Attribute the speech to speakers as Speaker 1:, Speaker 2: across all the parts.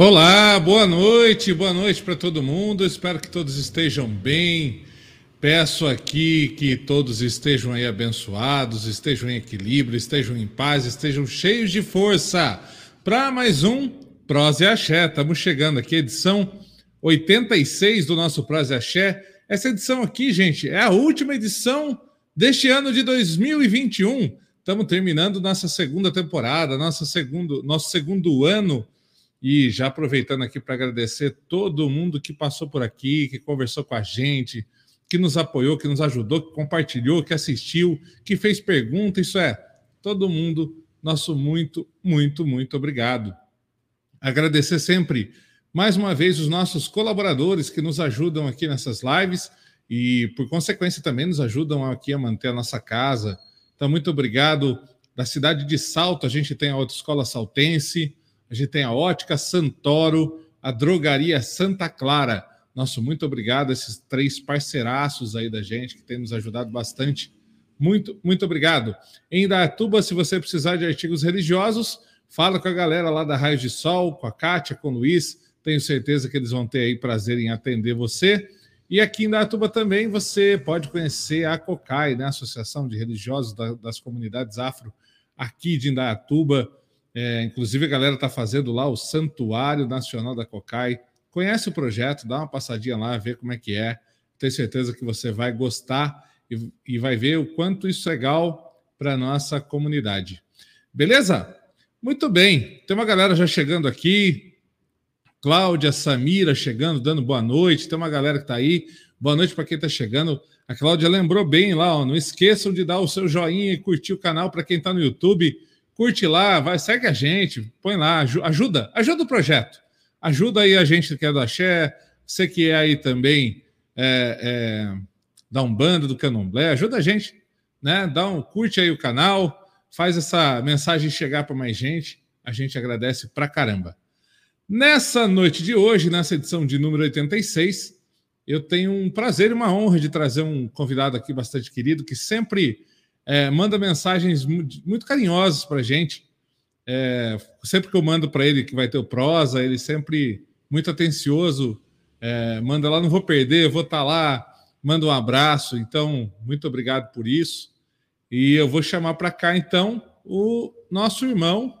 Speaker 1: Olá, boa noite, boa noite para todo mundo. Espero que todos estejam bem. Peço aqui que todos estejam aí abençoados, estejam em equilíbrio, estejam em paz, estejam cheios de força para mais um Prose Axé. Estamos chegando aqui, edição 86 do nosso Prose Axé. Essa edição aqui, gente, é a última edição deste ano de 2021. Estamos terminando nossa segunda temporada, nossa segundo, nosso segundo ano e já aproveitando aqui para agradecer todo mundo que passou por aqui, que conversou com a gente, que nos apoiou, que nos ajudou, que compartilhou, que assistiu, que fez pergunta. Isso é, todo mundo, nosso muito, muito, muito obrigado. Agradecer sempre, mais uma vez, os nossos colaboradores que nos ajudam aqui nessas lives e, por consequência, também nos ajudam aqui a manter a nossa casa. Então, muito obrigado. Da cidade de Salto, a gente tem a Autoescola Saltense a gente tem a Ótica Santoro, a Drogaria Santa Clara. Nosso muito obrigado a esses três parceiraços aí da gente que tem nos ajudado bastante. Muito, muito obrigado. Em Datuba, se você precisar de artigos religiosos, fala com a galera lá da Raio de Sol, com a Kátia, com o Luiz. Tenho certeza que eles vão ter aí prazer em atender você. E aqui em Datuba também você pode conhecer a COCAI, né? Associação de Religiosos das Comunidades Afro, aqui de Indaiatuba. É, inclusive, a galera está fazendo lá o Santuário Nacional da Cocai. Conhece o projeto, dá uma passadinha lá, vê como é que é. Tenho certeza que você vai gostar e, e vai ver o quanto isso é legal para nossa comunidade. Beleza? Muito bem. Tem uma galera já chegando aqui. Cláudia, Samira chegando, dando boa noite. Tem uma galera que está aí. Boa noite para quem está chegando. A Cláudia lembrou bem lá, ó, não esqueçam de dar o seu joinha e curtir o canal para quem está no YouTube curte lá, vai, segue a gente, põe lá, ajuda, ajuda o projeto. Ajuda aí a gente que é do Axé, você que é aí também é, é, da Umbanda, do Candomblé, ajuda a gente, né? Dá um, curte aí o canal, faz essa mensagem chegar para mais gente, a gente agradece pra caramba. Nessa noite de hoje, nessa edição de número 86, eu tenho um prazer e uma honra de trazer um convidado aqui bastante querido, que sempre é, manda mensagens muito, carinhosas para a gente. É, sempre que eu mando para ele que vai ter o prosa, ele sempre muito atencioso, é, manda lá, não vou perder, vou estar tá lá, manda um abraço. Então, muito obrigado por isso. E eu vou chamar para cá, então, o nosso irmão,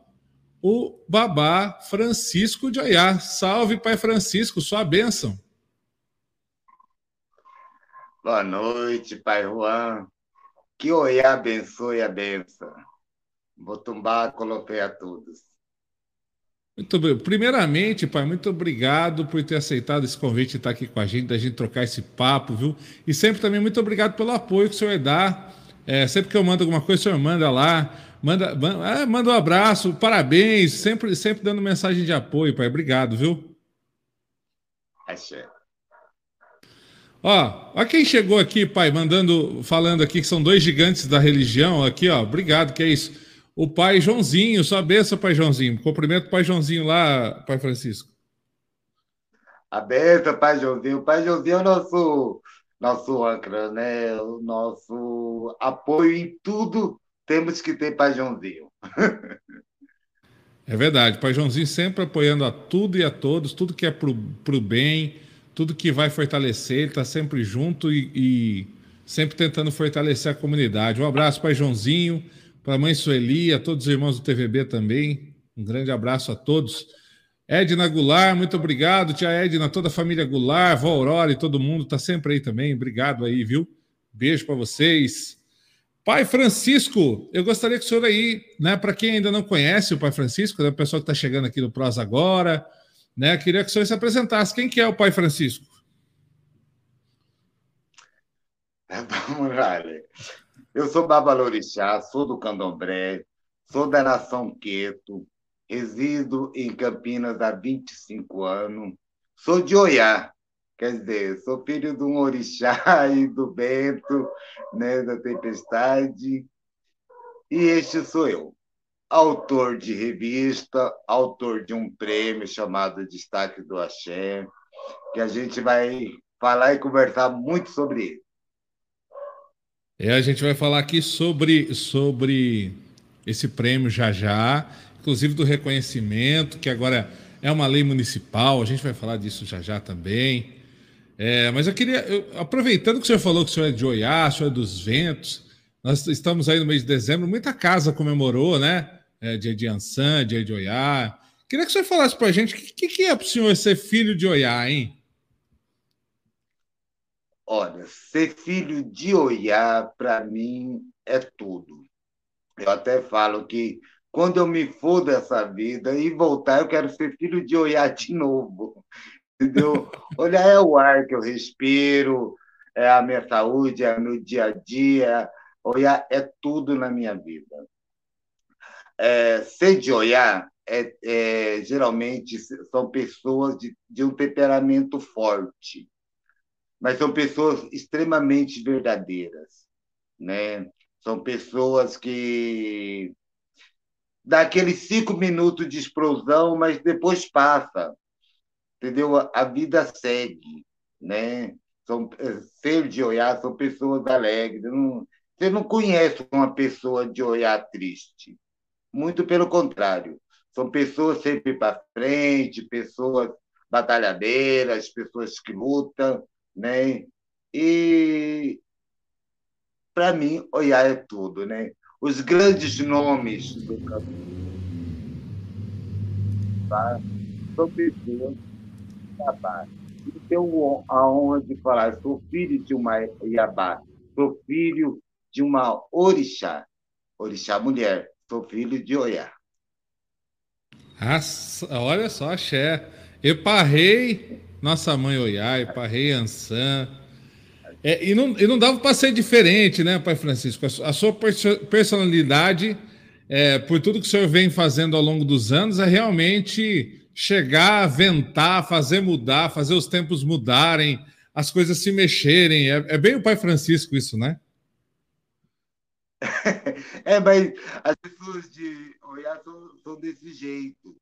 Speaker 1: o Babá Francisco de Oiá. Salve, Pai Francisco, sua bênção.
Speaker 2: Boa noite, Pai Juan. Que Oiá abençoe a benção. Botumbá, coloquei a todos.
Speaker 1: Muito bem. Primeiramente, pai, muito obrigado por ter aceitado esse convite e estar aqui com a gente, da gente trocar esse papo, viu? E sempre também muito obrigado pelo apoio que o senhor dá. É, sempre que eu mando alguma coisa, o senhor manda lá, manda, manda, é, manda um abraço, parabéns, sempre, sempre dando mensagem de apoio, pai. Obrigado, viu?
Speaker 2: É certo.
Speaker 1: Ó, ó quem chegou aqui, pai, mandando, falando aqui que são dois gigantes da religião aqui, ó. Obrigado, que é isso. O pai Joãozinho, sua benção, pai Joãozinho. Cumprimento o pai Joãozinho lá, pai Francisco.
Speaker 2: A benção, pai Joãozinho. O pai Joãozinho é o nosso, nosso âncora, né? O nosso apoio em tudo temos que ter pai Joãozinho.
Speaker 1: é verdade, pai Joãozinho sempre apoiando a tudo e a todos, tudo que é pro, pro bem tudo que vai fortalecer, ele está sempre junto e, e, sempre tentando fortalecer a comunidade. Um abraço para Joãozinho, para a mãe Sueli, a todos os irmãos do TVB também. Um grande abraço a todos. Edna Goulart, muito obrigado. Tia Edna, toda a família Goulart, vó Aurora e todo mundo está sempre aí também. Obrigado aí, viu? Beijo para vocês. Pai Francisco, eu gostaria que o senhor aí, né, para quem ainda não conhece o Pai Francisco, né, o pessoal que está chegando aqui no Prós agora, né? Queria que o senhor se apresentasse. Quem que é o pai Francisco?
Speaker 2: Vamos lá. Eu sou Babalorixá, sou do Candomblé, sou da nação Queto, resido em Campinas há 25 anos, sou de Oiá, quer dizer, sou filho de um orixá e do Bento, né, da tempestade, e este sou eu autor de revista, autor de um prêmio chamado Destaque do Axé, que a gente vai falar e conversar muito sobre ele.
Speaker 1: É, a gente vai falar aqui sobre, sobre esse prêmio já já, inclusive do reconhecimento, que agora é uma lei municipal, a gente vai falar disso já já também. É, mas eu queria, eu, aproveitando que o senhor falou que o senhor é de Oiá, o senhor é dos ventos, nós estamos aí no mês de dezembro, muita casa comemorou, né? É, de Ançã, dia de Oiá. Queria que o senhor falasse para a gente o que, que, é para o senhor ser filho de Oiá, hein?
Speaker 2: Olha, ser filho de Oiá, para mim, é tudo. Eu até falo que quando eu me for dessa vida e voltar, eu quero ser filho de Oiá de novo. Entendeu? Olhar é o ar que eu respiro, é a minha saúde, é o meu dia a dia. Oiá é tudo na minha vida. É, de Oiá é, é, geralmente são pessoas de, de um temperamento forte, mas são pessoas extremamente verdadeiras, né? São pessoas que dá aqueles cinco minutos de explosão, mas depois passa, entendeu? A vida segue, né? São, é, ser de olhar são pessoas alegres. Não, você não conhece uma pessoa de olhar triste. Muito pelo contrário. São pessoas sempre para frente, pessoas batalhadeiras, pessoas que lutam, né? E para mim, olhar é tudo, né? Os grandes nomes do tá? são pessoas Iabá. E tenho a honra de falar, sou filho de uma Iabá, sou filho de uma orixá, orixá mulher, sou filho de Oiá.
Speaker 1: olha só, Xé. Eparrei nossa mãe Oiá, Eparrei Ansan. É, e, não, e não dava para ser diferente, né, Pai Francisco? A sua personalidade, é, por tudo que o senhor vem fazendo ao longo dos anos, é realmente chegar, ventar, fazer mudar, fazer os tempos mudarem, as coisas se mexerem. É, é bem o Pai Francisco isso, né?
Speaker 2: É, mas as pessoas de Oiá são, são desse jeito,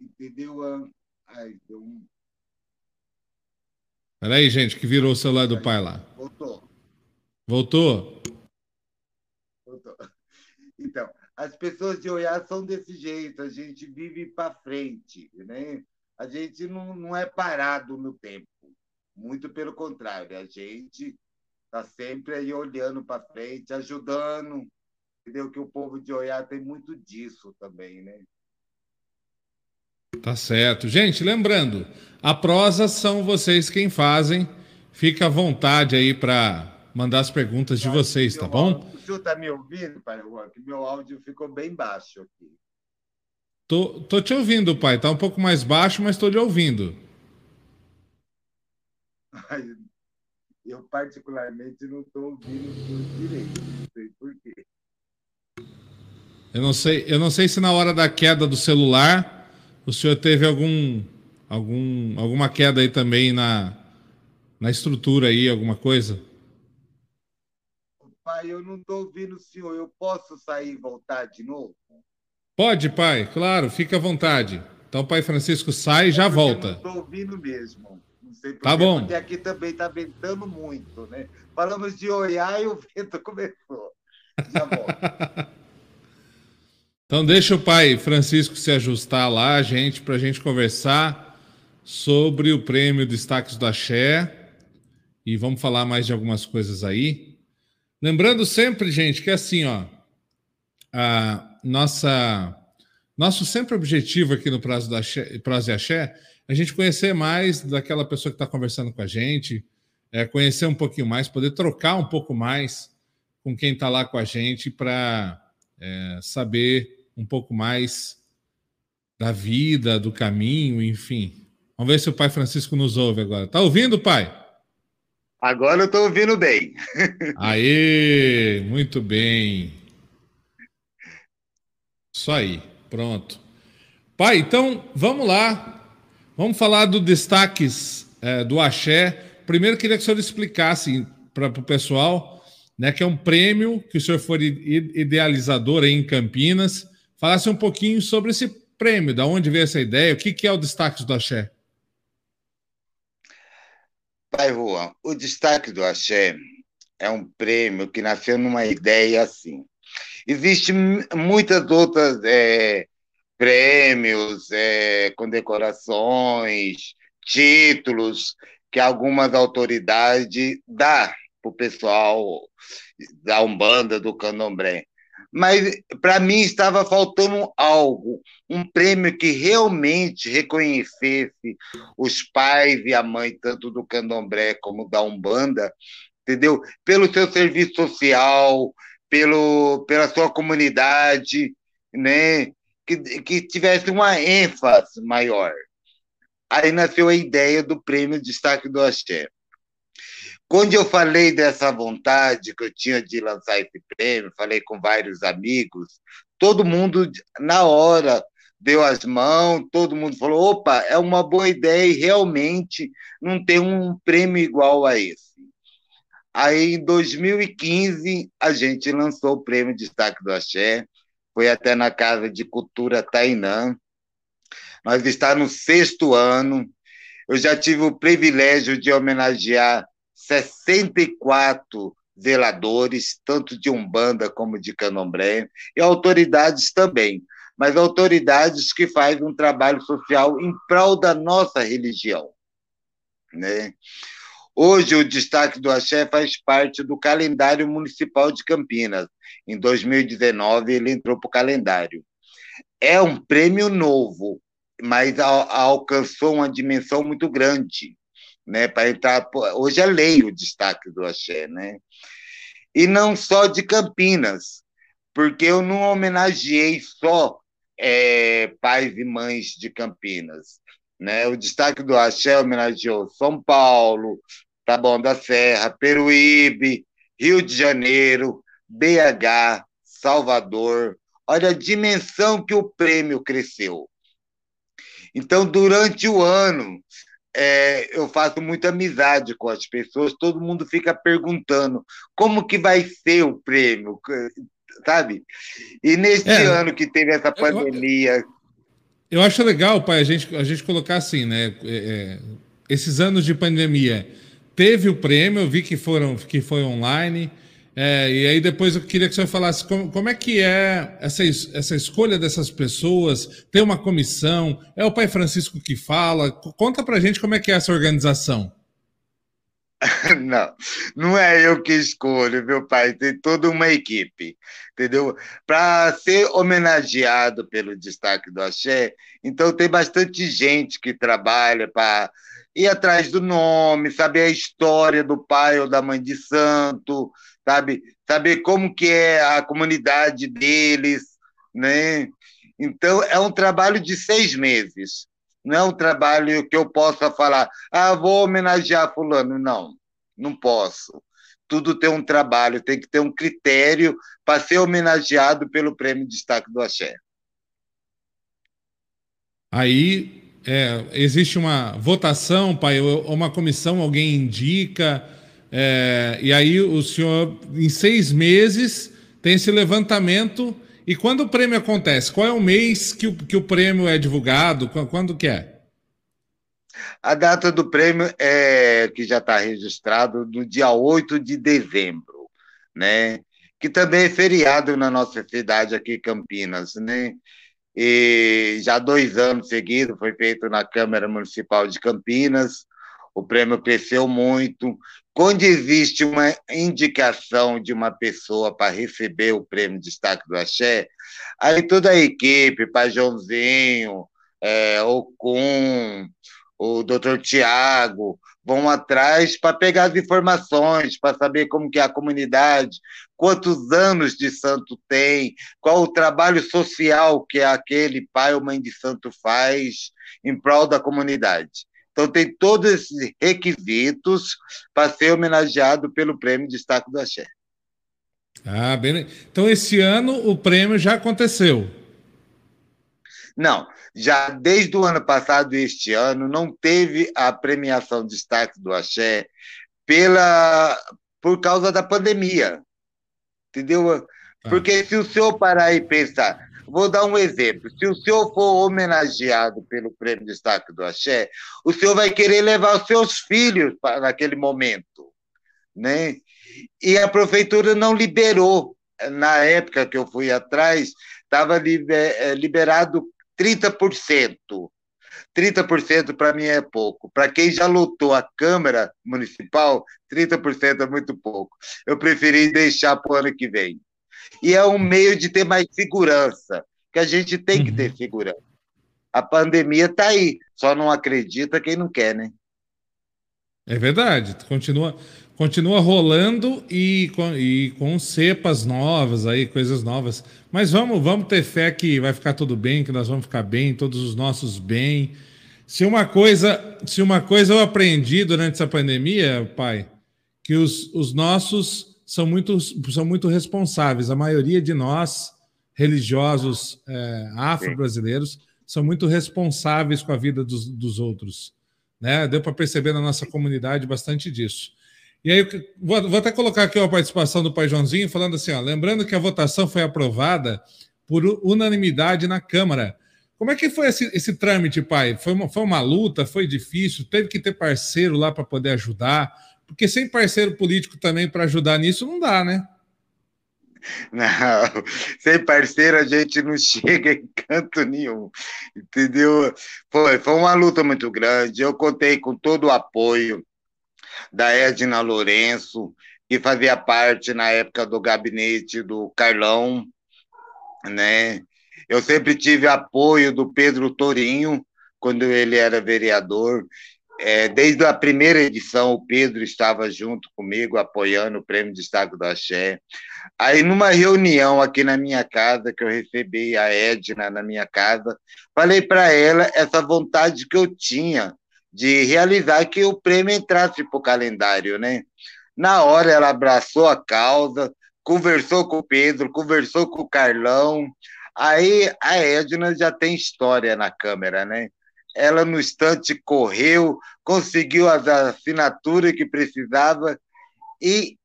Speaker 2: entendeu? Ah, ai, deu um...
Speaker 1: Peraí, gente, que virou o celular do pai lá.
Speaker 2: Voltou.
Speaker 1: Voltou?
Speaker 2: Voltou. Então, as pessoas de Oiá são desse jeito, a gente vive para frente, né? A gente não, não é parado no tempo, muito pelo contrário, a gente está sempre aí olhando para frente, ajudando, entendeu? Que o povo de Oiá tem muito disso também, né?
Speaker 1: Tá certo. Gente, lembrando, a prosa são vocês quem fazem. Fica à vontade aí para mandar as perguntas de vocês, tá bom?
Speaker 2: O senhor está me ouvindo, pai Juan? Que meu áudio ficou bem baixo aqui.
Speaker 1: Tô, tô te ouvindo, pai. Tá um pouco mais baixo, mas estou lhe ouvindo.
Speaker 2: Eu, particularmente, não estou ouvindo direito. Não sei por quê.
Speaker 1: Eu não sei, eu não sei se na hora da queda do celular o senhor teve algum, algum, alguma queda aí também na, na estrutura aí, alguma coisa?
Speaker 2: Pai, eu não estou ouvindo o senhor. Eu posso sair e voltar de novo?
Speaker 1: Pode, pai, claro, fica à vontade. Então, pai Francisco sai e já volta.
Speaker 2: Estou ouvindo mesmo. Não sei
Speaker 1: por tá bom.
Speaker 2: porque aqui também está ventando muito, né? Falamos de Oiá e o vento começou. Já volto.
Speaker 1: então, deixa o pai Francisco se ajustar lá, gente, para a gente conversar sobre o prêmio Destaques do Axé. E vamos falar mais de algumas coisas aí. Lembrando sempre, gente, que é assim, ó, a nossa nosso sempre objetivo aqui no Prazo, da Prazo e Axé a gente conhecer mais daquela pessoa que está conversando com a gente, é, conhecer um pouquinho mais, poder trocar um pouco mais com quem está lá com a gente para é, saber um pouco mais da vida, do caminho, enfim. Vamos ver se o Pai Francisco nos ouve agora. Tá ouvindo, Pai?
Speaker 2: Agora eu estou ouvindo bem.
Speaker 1: Aê, muito bem. Isso aí, pronto. Pai, então vamos lá. Vamos falar do destaques é, do Axé. Primeiro, queria que o senhor explicasse para o pessoal, né, que é um prêmio que o senhor foi idealizador aí em Campinas. Falasse um pouquinho sobre esse prêmio, da onde veio essa ideia, o que, que é o destaques do Axé?
Speaker 2: Pai Juan, o destaque do Axé é um prêmio que nasceu numa ideia assim. Existem muitas outras é, prêmios, é, condecorações, títulos que algumas autoridades dá para o pessoal da Umbanda, do Candomblé. Mas, para mim, estava faltando algo, um prêmio que realmente reconhecesse os pais e a mãe, tanto do Candomblé como da Umbanda, entendeu? Pelo seu serviço social, pelo, pela sua comunidade, né? Que, que tivesse uma ênfase maior. Aí nasceu a ideia do prêmio Destaque do Axé. Quando eu falei dessa vontade que eu tinha de lançar esse prêmio, falei com vários amigos, todo mundo, na hora, deu as mãos, todo mundo falou: opa, é uma boa ideia e realmente não tem um prêmio igual a esse. Aí, em 2015, a gente lançou o prêmio Destaque do Axé, foi até na Casa de Cultura Tainã. Nós está no sexto ano. Eu já tive o privilégio de homenagear 64 zeladores, tanto de Umbanda como de Candomblé, e autoridades também, mas autoridades que fazem um trabalho social em prol da nossa religião. Né? Hoje, o destaque do Axé faz parte do calendário municipal de Campinas. Em 2019, ele entrou para o calendário. É um prêmio novo, mas alcançou uma dimensão muito grande. Né, para entrar. Hoje é lei o destaque do Axé. Né? E não só de Campinas, porque eu não homenageei só é, pais e mães de Campinas. Né? O destaque do Axé homenageou São Paulo, Taboão da Serra, Peruíbe, Rio de Janeiro, BH, Salvador. Olha a dimensão que o prêmio cresceu. Então, durante o ano, é, eu faço muita amizade com as pessoas, todo mundo fica perguntando como que vai ser o prêmio, sabe? E neste é, ano que teve essa pandemia,
Speaker 1: eu acho legal, pai, a gente, a gente colocar assim, né? É, é, esses anos de pandemia, teve o prêmio, eu vi que, foram, que foi online. É, e aí depois eu queria que senhor falasse como, como é que é essa, essa escolha dessas pessoas, tem uma comissão, é o pai Francisco que fala. Conta pra gente como é que é essa organização.
Speaker 2: Não, não é eu que escolho, meu pai, tem toda uma equipe, entendeu? Para ser homenageado pelo destaque do Axé, então tem bastante gente que trabalha para ir atrás do nome, saber a história do pai ou da mãe de santo, sabe? Saber como que é a comunidade deles, né? Então, é um trabalho de seis meses. Não é um trabalho que eu possa falar, ah, vou homenagear fulano. Não, não posso. Tudo tem um trabalho, tem que ter um critério para ser homenageado pelo Prêmio Destaque do Axé.
Speaker 1: Aí é, existe uma votação, pai, uma comissão, alguém indica, é, e aí o senhor, em seis meses, tem esse levantamento e quando o prêmio acontece? Qual é o mês que o, que o prêmio é divulgado? Quando que é?
Speaker 2: A data do prêmio é que já está registrado no dia 8 de dezembro, né? Que também é feriado na nossa cidade aqui, Campinas, né? E já dois anos seguidos foi feito na Câmara Municipal de Campinas. O prêmio cresceu muito. Quando existe uma indicação de uma pessoa para receber o prêmio de destaque do Axé, aí toda a equipe, Pajãozinho, é, o Cum, o doutor Tiago, vão atrás para pegar as informações, para saber como que é a comunidade, quantos anos de santo tem, qual o trabalho social que aquele pai ou mãe de santo faz em prol da comunidade. Então, tem todos esses requisitos para ser homenageado pelo Prêmio Destaque do Axé.
Speaker 1: Ah, bem. Então, esse ano o prêmio já aconteceu.
Speaker 2: Não, já desde o ano passado e este ano não teve a premiação Destaque do Axé pela, por causa da pandemia. Entendeu? Ah. Porque se o senhor parar e pensar, Vou dar um exemplo. Se o senhor for homenageado pelo Prêmio Destaque do Axé, o senhor vai querer levar os seus filhos para naquele momento, né? E a prefeitura não liberou. Na época que eu fui atrás, estava eh, liberado 30%. 30% para mim é pouco. Para quem já lotou a Câmara Municipal, 30% é muito pouco. Eu preferi deixar para o ano que vem. E é um meio de ter mais segurança, que a gente tem que ter uhum. segurança. A pandemia está aí, só não acredita quem não quer, né?
Speaker 1: É verdade, continua, continua rolando e com, e com cepas novas aí, coisas novas. Mas vamos, vamos ter fé que vai ficar tudo bem, que nós vamos ficar bem, todos os nossos bem. Se uma coisa, se uma coisa eu aprendi durante essa pandemia, pai, que os, os nossos são muito, são muito responsáveis. A maioria de nós, religiosos é, afro-brasileiros, são muito responsáveis com a vida dos, dos outros. Né? Deu para perceber na nossa comunidade bastante disso. E aí, vou, vou, até colocar aqui a participação do Pai Joãozinho, falando assim: ó, lembrando que a votação foi aprovada por unanimidade na Câmara. Como é que foi esse, esse trâmite, pai? Foi uma, foi uma luta? Foi difícil? Teve que ter parceiro lá para poder ajudar? Porque sem parceiro político também para ajudar nisso não dá, né?
Speaker 2: Não, sem parceiro a gente não chega em canto nenhum, entendeu? Foi, foi uma luta muito grande. Eu contei com todo o apoio da Edna Lourenço, que fazia parte na época do gabinete do Carlão, né? Eu sempre tive apoio do Pedro Torinho, quando ele era vereador. É, desde a primeira edição, o Pedro estava junto comigo, apoiando o Prêmio Destaque do Axé. Aí, numa reunião aqui na minha casa, que eu recebi a Edna na minha casa, falei para ela essa vontade que eu tinha de realizar que o prêmio entrasse para o calendário, né? Na hora ela abraçou a causa, conversou com o Pedro, conversou com o Carlão. Aí a Edna já tem história na câmera, né? Ela no instante correu, conseguiu as assinaturas que precisava e,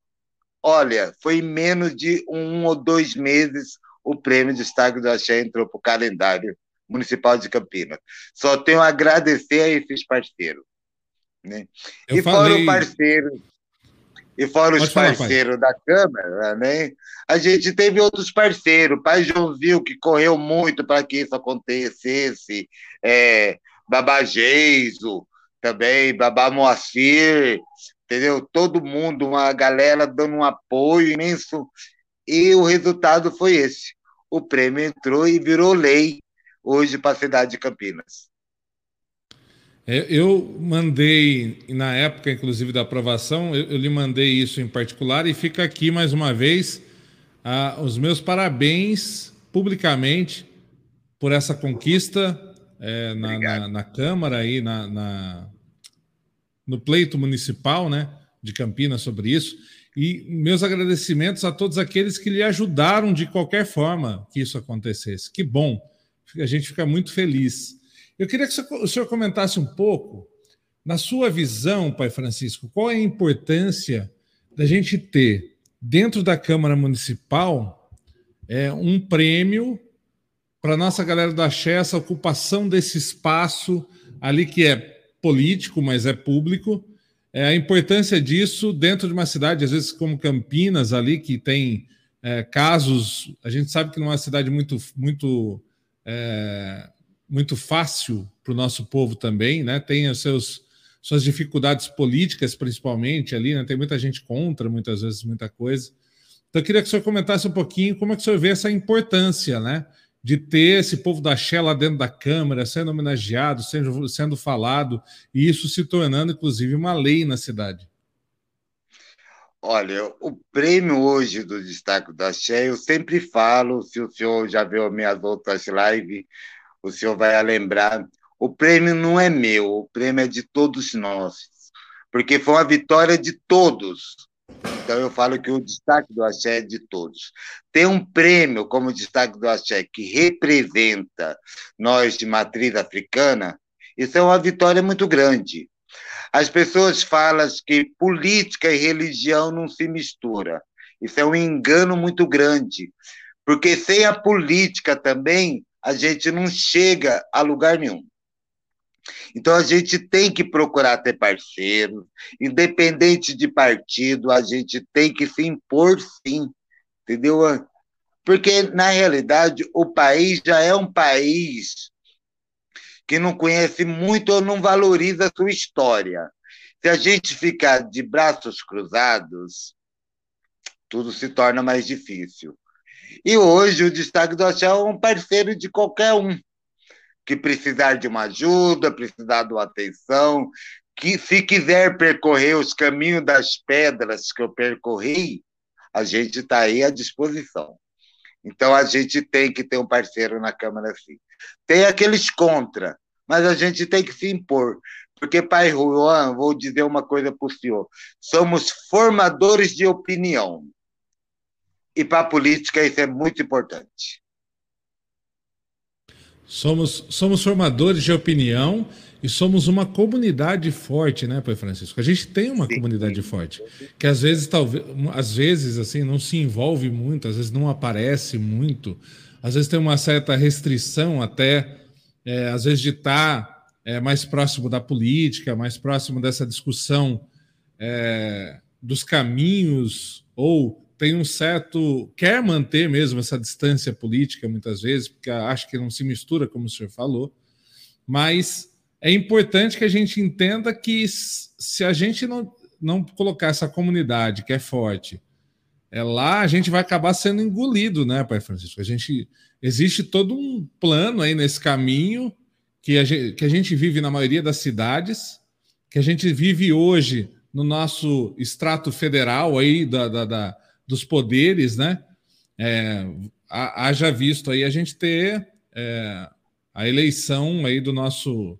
Speaker 2: olha, foi em menos de um ou dois meses o prêmio de Destaque do Axé entrou para o calendário municipal de Campinas. Só tenho a agradecer a esses parceiros. Né? e falei... fora o parceiro, e fora os falar, parceiros pai. da Câmara, né? A gente teve outros parceiros, Pai Joãozinho, que correu muito para que isso acontecesse, é, Babá Geiso, também, Babá Moacir, entendeu? Todo mundo, uma galera dando um apoio imenso, e o resultado foi esse. O prêmio entrou e virou lei hoje para a cidade de Campinas.
Speaker 1: É, eu mandei, na época, inclusive, da aprovação, eu, eu lhe mandei isso em particular e fica aqui mais uma vez ah, os meus parabéns publicamente por essa conquista é, na, na, na, Câmara e na, na, no pleito municipal né, de Campinas sobre isso. E meus agradecimentos a todos aqueles que lhe ajudaram de qualquer forma que isso acontecesse. Que bom! a gente fica muito feliz. Eu queria que o senhor comentasse um pouco, na sua visão, Pai Francisco, qual é a importância da gente ter, dentro da Câmara Municipal, é, um prêmio para nossa galera da Axé, essa ocupação desse espaço ali que é político, mas é público, é, a importância disso dentro de uma cidade, às vezes como Campinas, ali, que tem é, casos, a gente sabe que não é uma cidade muito, muito é, muito fácil para o nosso povo também, né? Tem os seus suas dificuldades políticas, principalmente ali, né? Tem muita gente contra, muitas vezes, muita coisa. Então, eu queria que o senhor comentasse um pouquinho como é que o senhor vê essa importância, né? De ter esse povo da Xé lá dentro da Câmara, sendo homenageado, sendo, sendo falado, e isso se tornando, inclusive, uma lei na cidade.
Speaker 2: Olha, o prêmio hoje do Destaque da Xé, eu sempre falo, se o senhor já viu minhas outras lives, o senhor vai lembrar, o prêmio não é meu, o prêmio é de todos nós, porque foi uma vitória de todos. Então eu falo que o destaque do axé é de todos. Tem um prêmio como destaque do axé que representa nós de matriz africana, isso é uma vitória muito grande. As pessoas falam que política e religião não se mistura. Isso é um engano muito grande, porque sem a política também a gente não chega a lugar nenhum. Então a gente tem que procurar ter parceiros, independente de partido, a gente tem que se impor sim, entendeu? Porque na realidade o país já é um país que não conhece muito ou não valoriza a sua história. Se a gente ficar de braços cruzados, tudo se torna mais difícil. E hoje o Destaque do Axé é um parceiro de qualquer um que precisar de uma ajuda, precisar de uma atenção, que se quiser percorrer os caminhos das pedras que eu percorri, a gente está aí à disposição. Então a gente tem que ter um parceiro na Câmara sim. Tem aqueles contra, mas a gente tem que se impor. Porque, pai Juan, vou dizer uma coisa para o senhor: somos formadores de opinião. E para a política isso é muito importante.
Speaker 1: Somos, somos formadores de opinião e somos uma comunidade forte, né, Pai Francisco? A gente tem uma Sim. comunidade forte, que às vezes, talvez, às vezes, assim, não se envolve muito, às vezes não aparece muito, às vezes tem uma certa restrição até, é, às vezes de estar tá, é, mais próximo da política, mais próximo dessa discussão é, dos caminhos, ou tem um certo. quer manter mesmo essa distância política, muitas vezes, porque acha que não se mistura, como o senhor falou, mas é importante que a gente entenda que se a gente não, não colocar essa comunidade que é forte, é lá a gente vai acabar sendo engolido, né, Pai Francisco? A gente existe todo um plano aí nesse caminho que a gente, que a gente vive na maioria das cidades, que a gente vive hoje no nosso extrato federal aí da, da, da dos poderes, né? É, haja visto aí a gente ter é, a eleição aí do nosso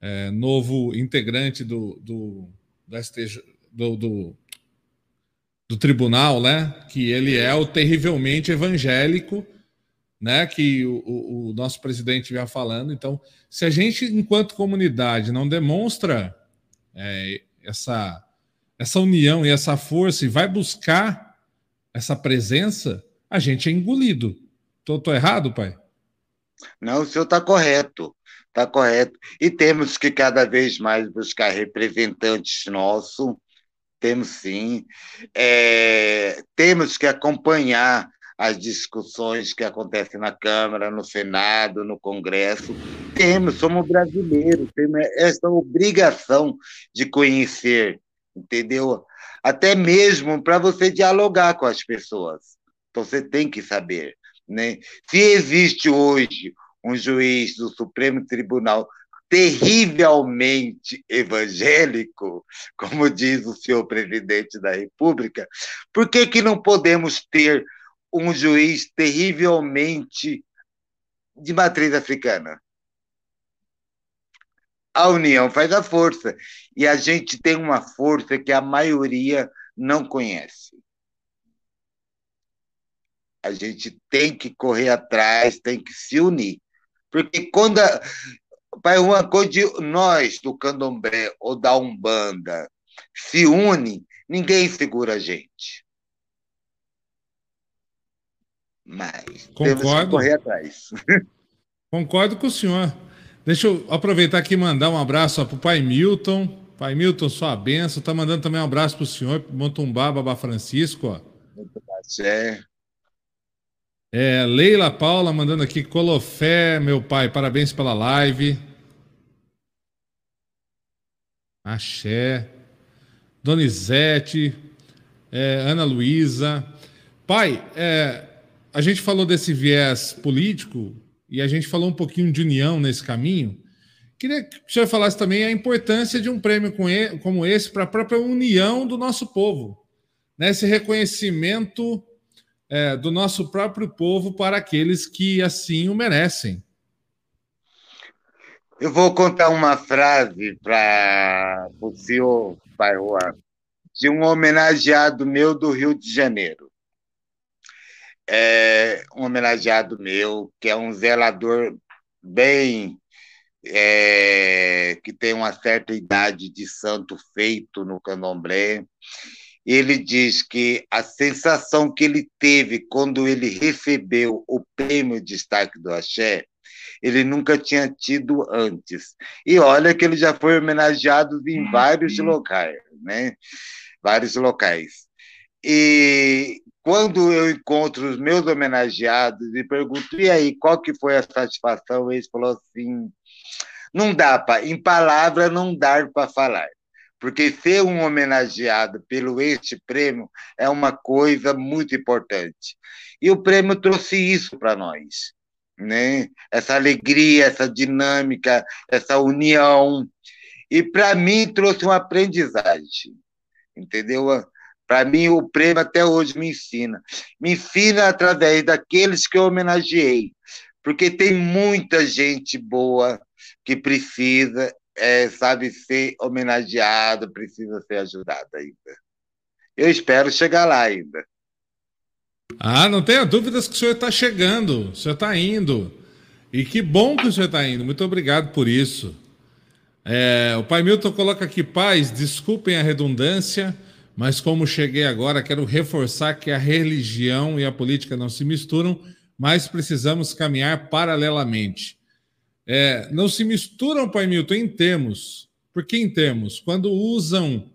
Speaker 1: é, novo integrante do, do, do, STJ, do, do, do, tribunal, né? Que ele é o terrivelmente evangélico, né? Que o, o, o nosso presidente vinha falando. Então, se a gente, enquanto comunidade, não demonstra é, essa, essa união e essa força e vai buscar essa presença, a gente é engolido. Estou errado, pai?
Speaker 2: Não, o senhor está correto. Está correto. E temos que cada vez mais buscar representantes nossos, temos sim. É, temos que acompanhar as discussões que acontecem na Câmara, no Senado, no Congresso. Temos, somos brasileiros, temos essa obrigação de conhecer, entendeu? Até mesmo para você dialogar com as pessoas. Então, você tem que saber. Né? Se existe hoje um juiz do Supremo Tribunal terrivelmente evangélico, como diz o senhor presidente da República, por que, que não podemos ter um juiz terrivelmente de matriz africana? A união faz a força. E a gente tem uma força que a maioria não conhece a gente tem que correr atrás, tem que se unir. Porque quando a, Pai Juan, quando nós do candomblé ou da Umbanda se une, ninguém segura a gente. Mas Concordo. temos que correr atrás.
Speaker 1: Concordo com o senhor. Deixa eu aproveitar aqui e mandar um abraço para o pai Milton. Pai Milton, sua benção. Está mandando também um abraço para o senhor, Montumbá, Babá Francisco. Muito bem. É, Leila Paula mandando aqui, Colofé, meu pai, parabéns pela live. Axé. Donizete, é, Ana Luísa. Pai, é, a gente falou desse viés político e a gente falou um pouquinho de união nesse caminho. Queria que o senhor falasse também a importância de um prêmio como esse para a própria união do nosso povo. Né? Esse reconhecimento é, do nosso próprio povo para aqueles que assim o merecem.
Speaker 2: Eu vou contar uma frase para o senhor Pai Juan, de um homenageado meu do Rio de Janeiro. É um homenageado meu, que é um zelador bem. É, que tem uma certa idade de santo feito no candomblé, ele diz que a sensação que ele teve quando ele recebeu o prêmio de destaque do Axé, ele nunca tinha tido antes. E olha que ele já foi homenageado em vários locais, né? Vários locais. E quando eu encontro os meus homenageados e pergunto, e aí, qual que foi a satisfação? Eles falou assim, Não dá para, em palavra, não dá para falar. Porque ser um homenageado pelo este prêmio é uma coisa muito importante. E o prêmio trouxe isso para nós. Né? Essa alegria, essa dinâmica, essa união. E para mim trouxe uma aprendizagem. Entendeu? Para mim, o prêmio até hoje me ensina. Me ensina através daqueles que eu homenageei. Porque tem muita gente boa que precisa, é, sabe, ser homenageada, precisa ser ajudada ainda. Eu espero chegar lá ainda.
Speaker 1: Ah, não tenha dúvidas que o senhor está chegando, o senhor está indo. E que bom que o senhor está indo. Muito obrigado por isso. É, o pai Milton coloca aqui, paz, desculpem a redundância, mas como cheguei agora, quero reforçar que a religião e a política não se misturam, mas precisamos caminhar paralelamente. É, não se misturam, pai Milton, em termos. Por que em termos? Quando usam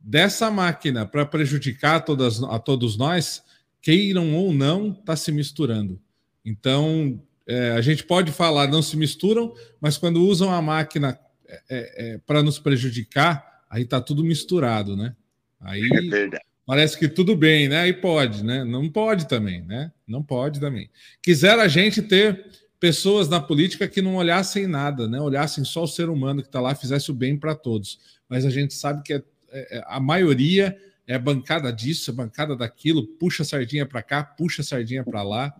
Speaker 1: dessa máquina para prejudicar todas, a todos nós, queiram ou não, está se misturando. Então, é, a gente pode falar não se misturam, mas quando usam a máquina é, é, é para nos prejudicar, aí está tudo misturado, né? Aí é parece que tudo bem, né? Aí pode, né? Não pode também, né? Não pode também. Quisera a gente ter pessoas na política que não olhassem nada, né? Olhassem só o ser humano que está lá, fizesse o bem para todos. Mas a gente sabe que é, é, a maioria é bancada disso, é bancada daquilo, puxa a sardinha para cá, puxa a sardinha para lá.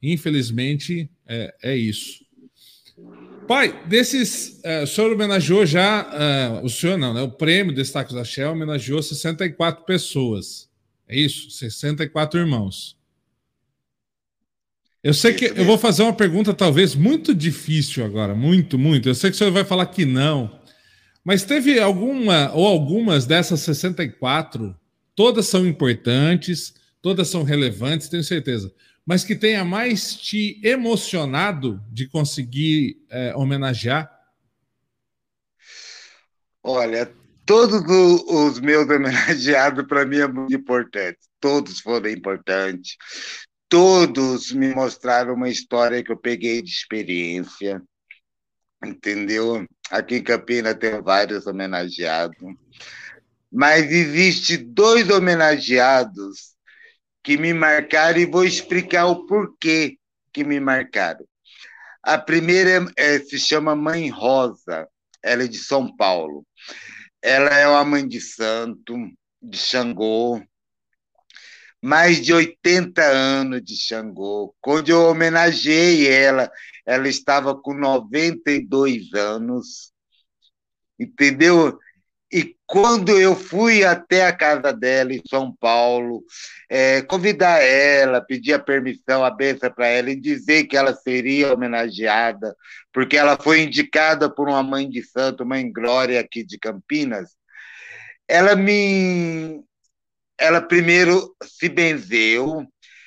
Speaker 1: Infelizmente, é, é, isso. Pai, desses, uh, o senhor homenageou já, uh, o senhor não, né? O prêmio Destaques da Shell homenageou 64 pessoas. É isso? 64 irmãos. Eu sei que eu vou fazer uma pergunta talvez muito difícil agora, muito, muito. Eu sei que o senhor vai falar que não. Mas teve alguma ou algumas dessas 64 Todas são importantes, todas são relevantes, tenho certeza. Mas que tenha mais te emocionado de conseguir é, homenagear?
Speaker 2: Olha, todos os meus homenageados para mim é muito importante. Todos foram importantes. Todos me mostraram uma história que eu peguei de experiência. Entendeu? Aqui em Campinas tem vários homenageados mas existe dois homenageados que me marcaram e vou explicar o porquê que me marcaram. A primeira é, se chama Mãe Rosa, ela é de São Paulo. Ela é uma mãe de santo, de Xangô, mais de 80 anos de Xangô. Quando eu homenageei ela, ela estava com 92 anos, entendeu? E quando eu fui até a casa dela em São Paulo, é, convidar ela, pedir a permissão, a benção para ela e dizer que ela seria homenageada, porque ela foi indicada por uma mãe de santo, mãe Glória aqui de Campinas, ela me. Ela primeiro se benzeu,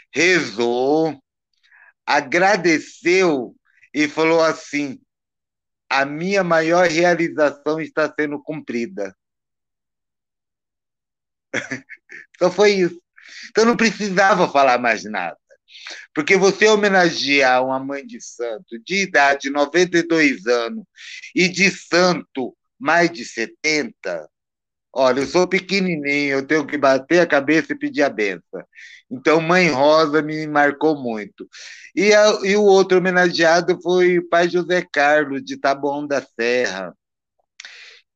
Speaker 2: rezou, agradeceu e falou assim: a minha maior realização está sendo cumprida. Só foi isso. Então não precisava falar mais nada. Porque você homenagear uma mãe de santo de idade 92 anos e de santo mais de 70, olha, eu sou pequenininho, eu tenho que bater a cabeça e pedir a benção. Então, Mãe Rosa me marcou muito. E, a, e o outro homenageado foi o pai José Carlos, de Taboão da Serra,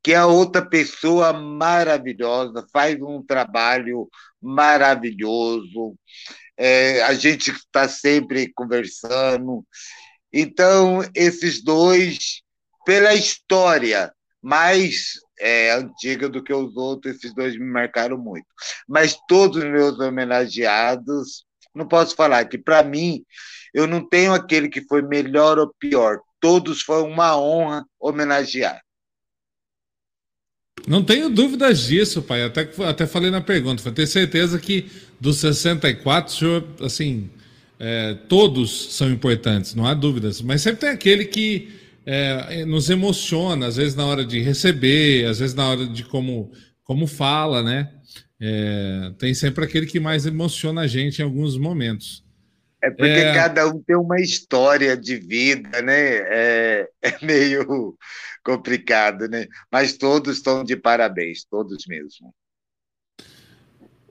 Speaker 2: que é outra pessoa maravilhosa, faz um trabalho maravilhoso. É, a gente está sempre conversando. Então, esses dois, pela história, mais é, antiga do que os outros, esses dois me marcaram muito. Mas todos os meus homenageados, não posso falar que, para mim, eu não tenho aquele que foi melhor ou pior. Todos foi uma honra homenagear.
Speaker 1: Não tenho dúvidas disso, pai. Até, até falei na pergunta. Ter certeza que dos 64, o senhor, assim, é, todos são importantes, não há dúvidas. Mas sempre tem aquele que é, nos emociona, às vezes na hora de receber, às vezes na hora de como, como fala, né? É, tem sempre aquele que mais emociona a gente em alguns momentos.
Speaker 2: É porque é... cada um tem uma história de vida, né? É, é meio complicado, né? Mas todos estão de parabéns, todos mesmo.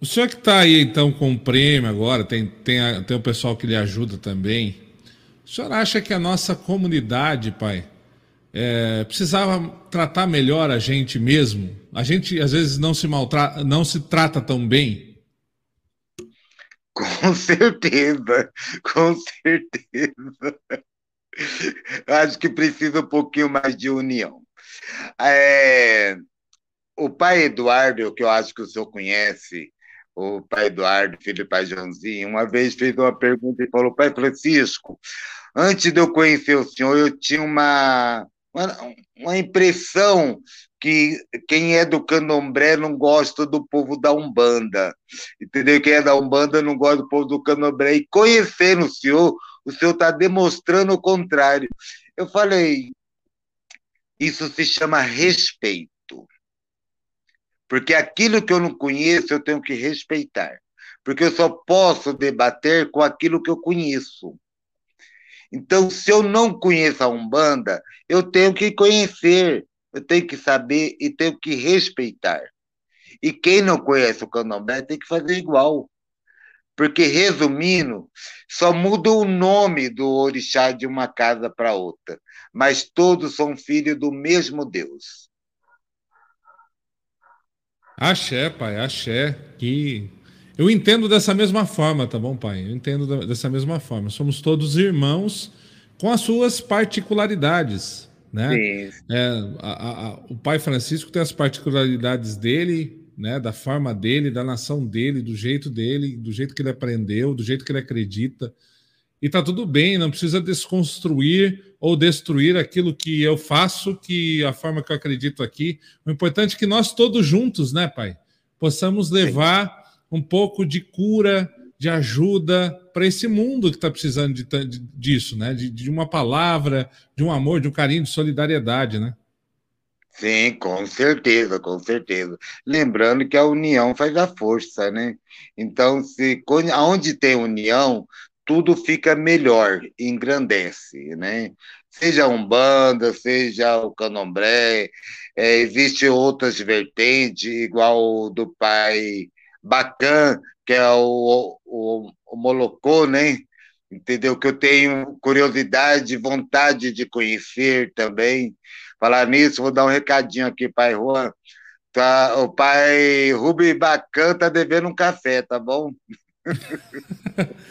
Speaker 1: O senhor que está aí, então, com o prêmio agora, tem, tem, tem o pessoal que lhe ajuda também. O senhor acha que a nossa comunidade, pai, é, precisava tratar melhor a gente mesmo? A gente, às vezes, não se maltrata, não se trata tão bem?
Speaker 2: Com certeza, com certeza. Acho que precisa um pouquinho mais de união. É, o pai Eduardo, que eu acho que o senhor conhece, o pai Eduardo, filho do pai Joãozinho, uma vez fez uma pergunta e falou: Pai Francisco, antes de eu conhecer o senhor, eu tinha uma, uma, uma impressão que quem é do candomblé não gosta do povo da Umbanda, entendeu? Quem é da Umbanda não gosta do povo do candomblé. E conhecendo o senhor, o senhor está demonstrando o contrário. Eu falei, isso se chama respeito. Porque aquilo que eu não conheço, eu tenho que respeitar. Porque eu só posso debater com aquilo que eu conheço. Então, se eu não conheço a Umbanda, eu tenho que conhecer, eu tenho que saber e tenho que respeitar. E quem não conhece o candomblé tem que fazer igual. Porque, resumindo, só muda o nome do orixá de uma casa para outra, mas todos são filhos do mesmo Deus.
Speaker 1: Axé, pai, axé. Que eu entendo dessa mesma forma, tá bom, pai? Eu entendo dessa mesma forma. Somos todos irmãos com as suas particularidades, né? Sim. É, a, a, o pai Francisco tem as particularidades dele, né? Da forma dele, da nação dele, do jeito dele, do jeito que ele aprendeu, do jeito que ele acredita. E tá tudo bem, não precisa desconstruir ou destruir aquilo que eu faço, que a forma que eu acredito aqui. O importante é que nós todos juntos, né, Pai, possamos levar um pouco de cura, de ajuda para esse mundo que está precisando de, de, disso, né? De, de uma palavra, de um amor, de um carinho, de solidariedade, né?
Speaker 2: Sim, com certeza, com certeza. Lembrando que a união faz a força, né? Então, se onde tem união, tudo fica melhor, engrandece, né? Seja a Umbanda, seja o Candomblé, é, existe outras vertentes, igual do pai Bacan, que é o, o, o Molocô, né? Entendeu? Que eu tenho curiosidade, vontade de conhecer também. Falar nisso, vou dar um recadinho aqui, pai Juan. Tá, o pai Rubi Bacan tá devendo um café, tá bom?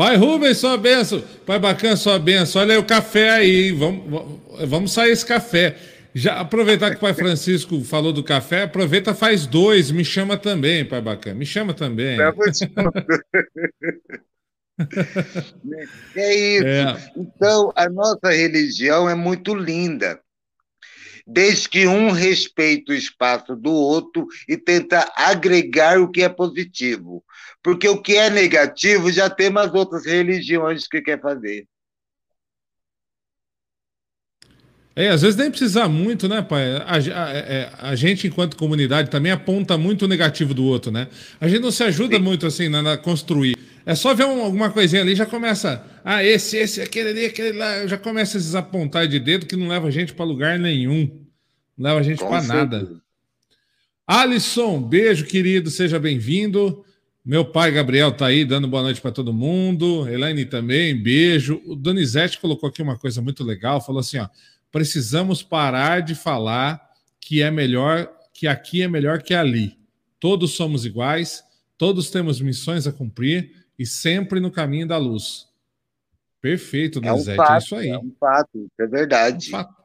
Speaker 1: Pai Rubens, sua benção. Pai Bacana, sua benção. Olha aí o café aí. Vamos, vamos sair esse café. Já aproveitar que o Pai Francisco falou do café, aproveita, faz dois. Me chama também, Pai Bacana. Me chama também.
Speaker 2: É isso. É. Então, a nossa religião é muito linda desde que um respeite o espaço do outro e tenta agregar o que é positivo. Porque o que é negativo já tem as outras religiões que quer fazer.
Speaker 1: É, às vezes nem precisar muito, né, pai? A, a, a, é, a, gente, enquanto comunidade, também aponta muito o negativo do outro, né? A gente não se ajuda Sim. muito assim na, construir. É só ver um, alguma coisinha ali, já começa. Ah, esse, esse, aquele ali, aquele lá. Já começa a desapontar de dedo que não leva a gente para lugar nenhum. Não leva a gente para nada. Alisson, beijo, querido, seja bem-vindo. Meu pai Gabriel tá aí dando boa noite para todo mundo. Elaine também, beijo. O Donizete colocou aqui uma coisa muito legal, falou assim, ó: "Precisamos parar de falar que é melhor, que aqui é melhor que ali. Todos somos iguais, todos temos missões a cumprir e sempre no caminho da luz." Perfeito, Donizete, é, um fato, é isso aí.
Speaker 2: É um fato, é verdade. É um fato.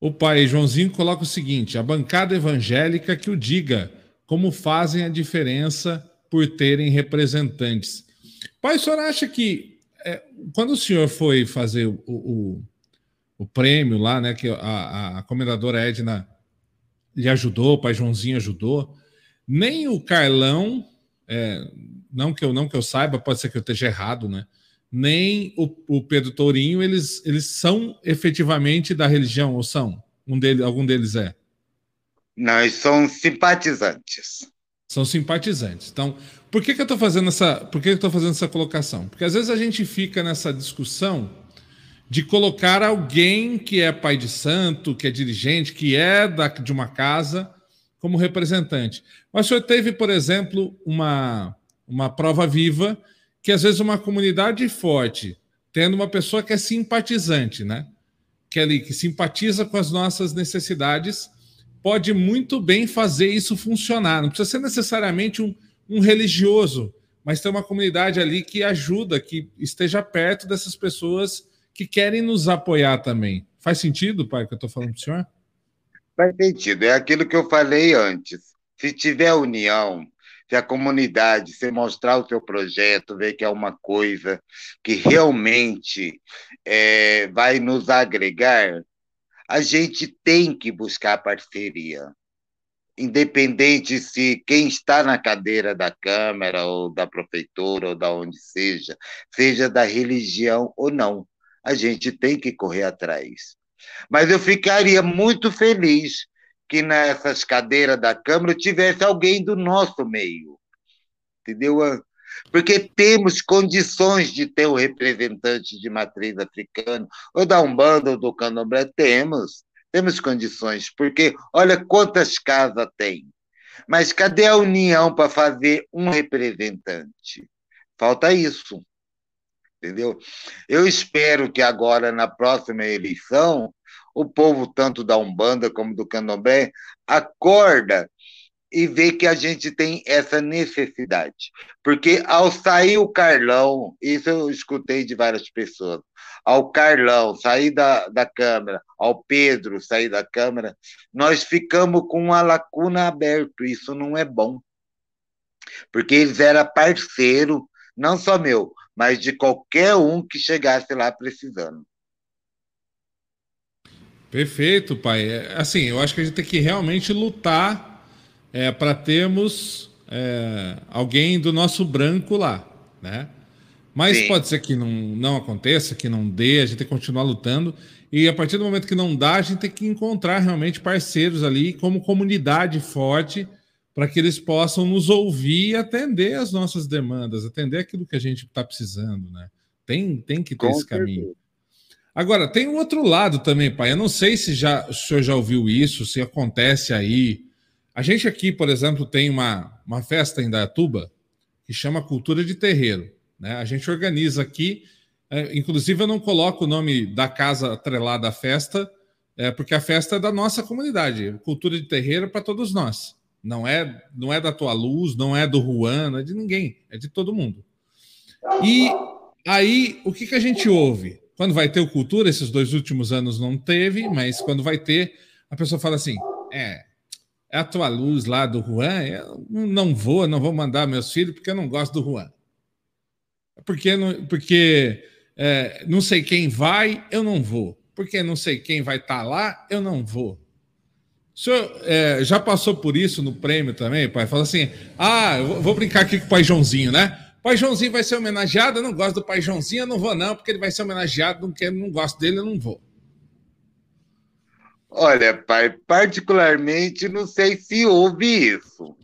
Speaker 1: O pai Joãozinho coloca o seguinte: a bancada evangélica que o diga como fazem a diferença por terem representantes. Pai, o senhor acha que é, quando o senhor foi fazer o, o, o prêmio lá, né, que a, a comendadora Edna lhe ajudou, o pai Joãozinho ajudou, nem o Carlão, é, não que eu não que eu saiba, pode ser que eu esteja errado, né? nem o, o, Pedro Tourinho, eles, eles são efetivamente da religião, ou são? Um deles, algum deles é?
Speaker 2: Não, eles são simpatizantes.
Speaker 1: são simpatizantes. Então, por que, que eu estou fazendo essa, por que, que eu tô fazendo essa colocação? Porque às vezes a gente fica nessa discussão de colocar alguém que é pai de santo, que é dirigente, que é da, de uma casa, como representante. Mas o senhor teve, por exemplo, uma, uma prova viva que às vezes uma comunidade forte, tendo uma pessoa que é simpatizante, né? Que, é ali, que simpatiza com as nossas necessidades, pode muito bem fazer isso funcionar. Não precisa ser necessariamente um, um religioso, mas ter uma comunidade ali que ajuda, que esteja perto dessas pessoas que querem nos apoiar também. Faz sentido, pai, que eu estou falando para o senhor?
Speaker 2: Faz sentido. É aquilo que eu falei antes. Se tiver união, se a comunidade, se mostrar o seu projeto, ver que é uma coisa que realmente é, vai nos agregar, a gente tem que buscar parceria independente se quem está na cadeira da Câmara ou da Prefeitura ou da onde seja, seja da religião ou não. A gente tem que correr atrás. Mas eu ficaria muito feliz que nessas cadeiras da Câmara tivesse alguém do nosso meio. Entendeu? Porque temos condições de ter um representante de matriz africana, ou da Umbanda ou do Candomblé, temos. Temos condições, porque olha quantas casas tem. Mas cadê a união para fazer um representante? Falta isso. Entendeu? Eu espero que agora, na próxima eleição, o povo, tanto da Umbanda como do Candomblé, acorda e ver que a gente tem essa necessidade. Porque ao sair o Carlão, isso eu escutei de várias pessoas, ao Carlão sair da, da Câmara, ao Pedro sair da Câmara, nós ficamos com uma lacuna aberta, isso não é bom. Porque eles eram parceiro, não só meu, mas de qualquer um que chegasse lá precisando.
Speaker 1: Perfeito, pai. É, assim, eu acho que a gente tem que realmente lutar é, para termos é, alguém do nosso branco lá, né? Mas Sim. pode ser que não, não aconteça, que não dê, a gente tem que continuar lutando. E a partir do momento que não dá, a gente tem que encontrar realmente parceiros ali como comunidade forte para que eles possam nos ouvir e atender as nossas demandas, atender aquilo que a gente está precisando, né? Tem, tem que ter Com esse certeza. caminho. Agora, tem um outro lado também, pai. Eu não sei se já, o senhor já ouviu isso, se acontece aí a gente aqui, por exemplo, tem uma, uma festa em Datuba que chama Cultura de Terreiro. Né? A gente organiza aqui, é, inclusive eu não coloco o nome da casa atrelada à festa, é, porque a festa é da nossa comunidade. Cultura de Terreiro é para todos nós. Não é, não é da tua luz, não é do Juan, não é de ninguém, é de todo mundo. E aí, o que, que a gente ouve? Quando vai ter o Cultura, esses dois últimos anos não teve, mas quando vai ter, a pessoa fala assim: é, é a tua luz lá do Juan, eu não vou, não vou mandar meus filhos porque eu não gosto do Juan. Porque, não, porque é, não sei quem vai, eu não vou. Porque não sei quem vai estar tá lá, eu não vou. O senhor é, já passou por isso no prêmio também, pai? Fala assim: ah, vou brincar aqui com o pai Joãozinho, né? Pai Joãozinho vai ser homenageado, eu não gosto do pai Joãozinho, eu não vou, não, porque ele vai ser homenageado, não, não gosto dele, eu não vou.
Speaker 2: Olha, pai, particularmente não sei se houve isso.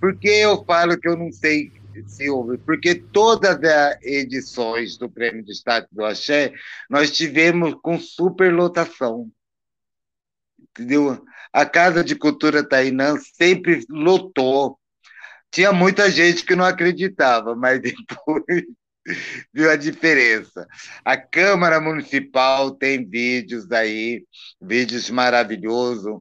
Speaker 2: Por que eu falo que eu não sei se houve? Porque todas as edições do Prêmio de Estado do Axé nós tivemos com superlotação. Entendeu? A Casa de Cultura Tainã sempre lotou. Tinha muita gente que não acreditava, mas depois viu a diferença. A Câmara Municipal tem vídeos aí, vídeos maravilhosos,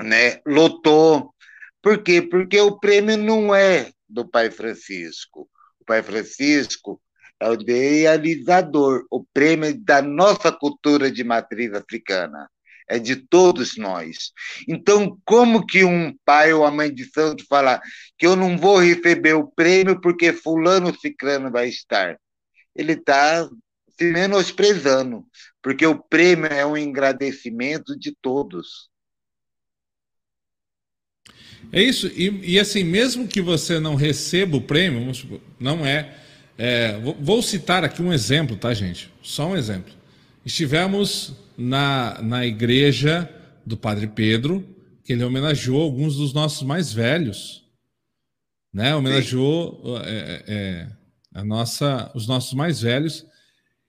Speaker 2: né? Lotou. Por quê? Porque o prêmio não é do Pai Francisco. O Pai Francisco é o idealizador, o prêmio da nossa cultura de matriz africana é de todos nós. Então, como que um pai ou a mãe de santo fala que eu não vou receber o prêmio porque fulano ciclano vai estar? Ele está se menosprezando, porque o prêmio é um agradecimento de todos.
Speaker 1: É isso, e, e, assim, mesmo que você não receba o prêmio, não é, é. Vou citar aqui um exemplo, tá, gente? Só um exemplo. Estivemos na, na igreja do Padre Pedro, que ele homenageou alguns dos nossos mais velhos, né? Homenageou é, é, a nossa, os nossos mais velhos.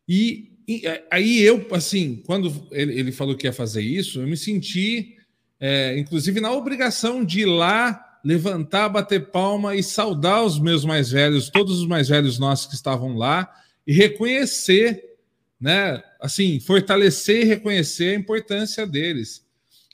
Speaker 1: E, e, aí eu, assim, quando ele, ele, falou que ia fazer isso, eu me senti, é, inclusive, na obrigação de ir lá levantar, bater palma e saudar os meus mais velhos, todos os mais velhos nossos que estavam lá, e reconhecer, né? Assim, fortalecer e reconhecer a importância deles.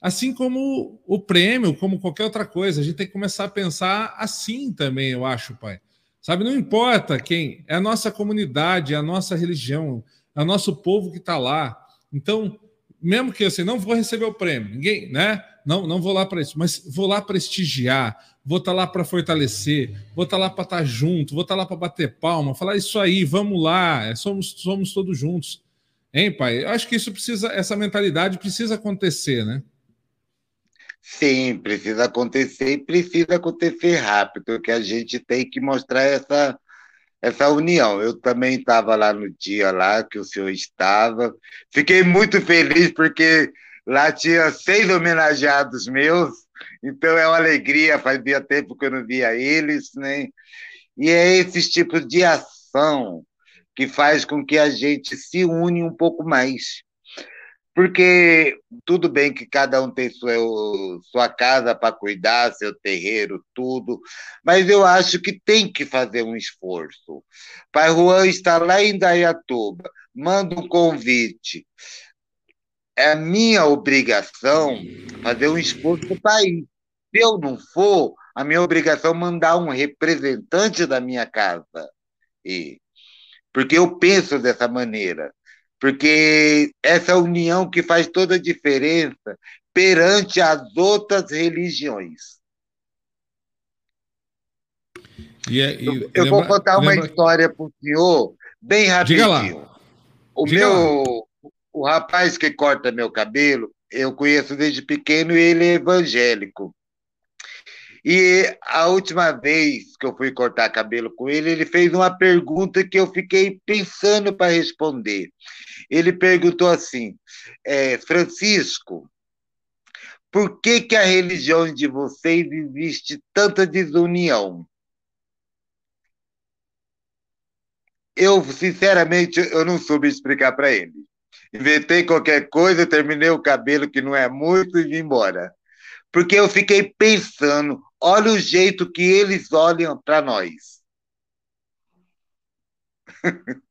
Speaker 1: Assim como o prêmio, como qualquer outra coisa, a gente tem que começar a pensar assim também, eu acho, pai. Sabe, não importa quem, é a nossa comunidade, é a nossa religião, é o nosso povo que está lá. Então, mesmo que assim, não vou receber o prêmio, ninguém, né? Não, não vou lá para isso, mas vou lá prestigiar, vou estar tá lá para fortalecer, vou estar tá lá para estar tá junto, vou estar lá para bater palma, falar isso aí, vamos lá, é, somos, somos todos juntos. Hein, pai? Eu acho que isso precisa, essa mentalidade precisa acontecer, né?
Speaker 2: Sim, precisa acontecer e precisa acontecer rápido, que a gente tem que mostrar essa, essa união. Eu também estava lá no dia lá que o senhor estava. Fiquei muito feliz porque lá tinha seis homenageados meus, então é uma alegria, fazia tempo que eu não via eles, né? E é esses tipos de ação que faz com que a gente se une um pouco mais. Porque tudo bem que cada um tem sua, sua casa para cuidar, seu terreiro, tudo, mas eu acho que tem que fazer um esforço. Pai Juan está lá em Dayatuba, manda um convite. É minha obrigação fazer um esforço para ir. Se eu não for, a minha obrigação é mandar um representante da minha casa. E, porque eu penso dessa maneira porque essa união que faz toda a diferença perante as outras religiões. É, eu, eu lembra, vou contar uma lembra... história para o senhor, bem rapidinho. O Diga meu, lá. O rapaz que corta meu cabelo, eu conheço desde pequeno e ele é evangélico. E a última vez que eu fui cortar cabelo com ele, ele fez uma pergunta que eu fiquei pensando para responder. Ele perguntou assim: é, Francisco, por que, que a religião de vocês existe tanta desunião? Eu, sinceramente, eu não soube explicar para ele. Inventei qualquer coisa, terminei o cabelo que não é muito e vim embora. Porque eu fiquei pensando, olha o jeito que eles olham para nós.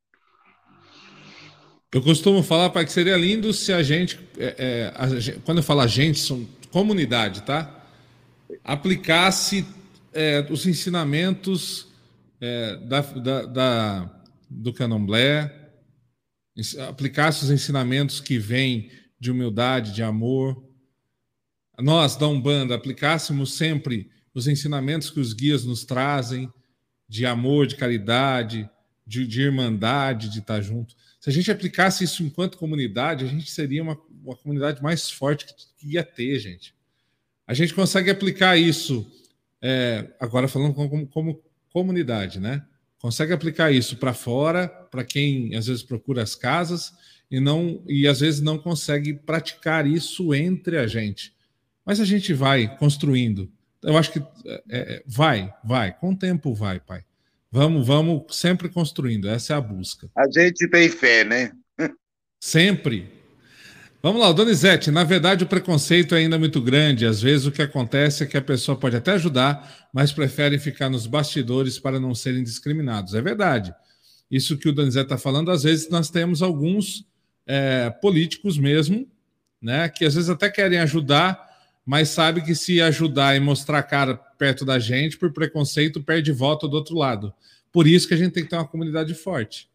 Speaker 1: Eu costumo falar para que seria lindo se a gente, é, é, a quando eu falo a gente, são comunidade, tá? Aplicasse é, os ensinamentos é, da, da, da, do candomblé, aplicasse os ensinamentos que vêm de humildade, de amor. Nós, da Umbanda, aplicássemos sempre os ensinamentos que os guias nos trazem de amor, de caridade, de, de irmandade, de estar junto. Se a gente aplicasse isso enquanto comunidade, a gente seria uma, uma comunidade mais forte que, que ia ter, gente. A gente consegue aplicar isso, é, agora falando como, como comunidade, né? Consegue aplicar isso para fora, para quem às vezes procura as casas e não e às vezes não consegue praticar isso entre a gente. Mas a gente vai construindo. Eu acho que é, é vai, vai, com o tempo vai, pai. Vamos, vamos sempre construindo, essa é a busca.
Speaker 2: A gente tem fé, né?
Speaker 1: sempre. Vamos lá, Donizete, na verdade o preconceito é ainda muito grande. Às vezes o que acontece é que a pessoa pode até ajudar, mas prefere ficar nos bastidores para não serem discriminados. É verdade. Isso que o Donizete está falando, às vezes nós temos alguns é, políticos mesmo, né, que às vezes até querem ajudar, mas sabe que se ajudar e mostrar a cara perto da gente, por preconceito, perde voto do outro lado. Por isso que a gente tem que ter uma comunidade forte.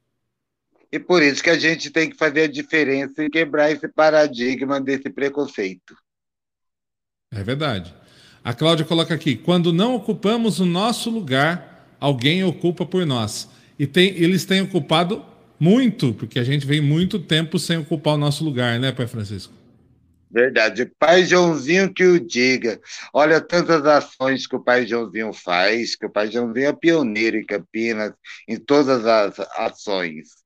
Speaker 2: E por isso que a gente tem que fazer a diferença e quebrar esse paradigma desse preconceito.
Speaker 1: É verdade. A Cláudia coloca aqui: quando não ocupamos o nosso lugar, alguém ocupa por nós. E tem, eles têm ocupado muito, porque a gente vem muito tempo sem ocupar o nosso lugar, né, Pai Francisco?
Speaker 2: Verdade. Pai Joãozinho que o diga. Olha tantas ações que o Pai Joãozinho faz, que o Pai Joãozinho é pioneiro em Campinas, em todas as ações.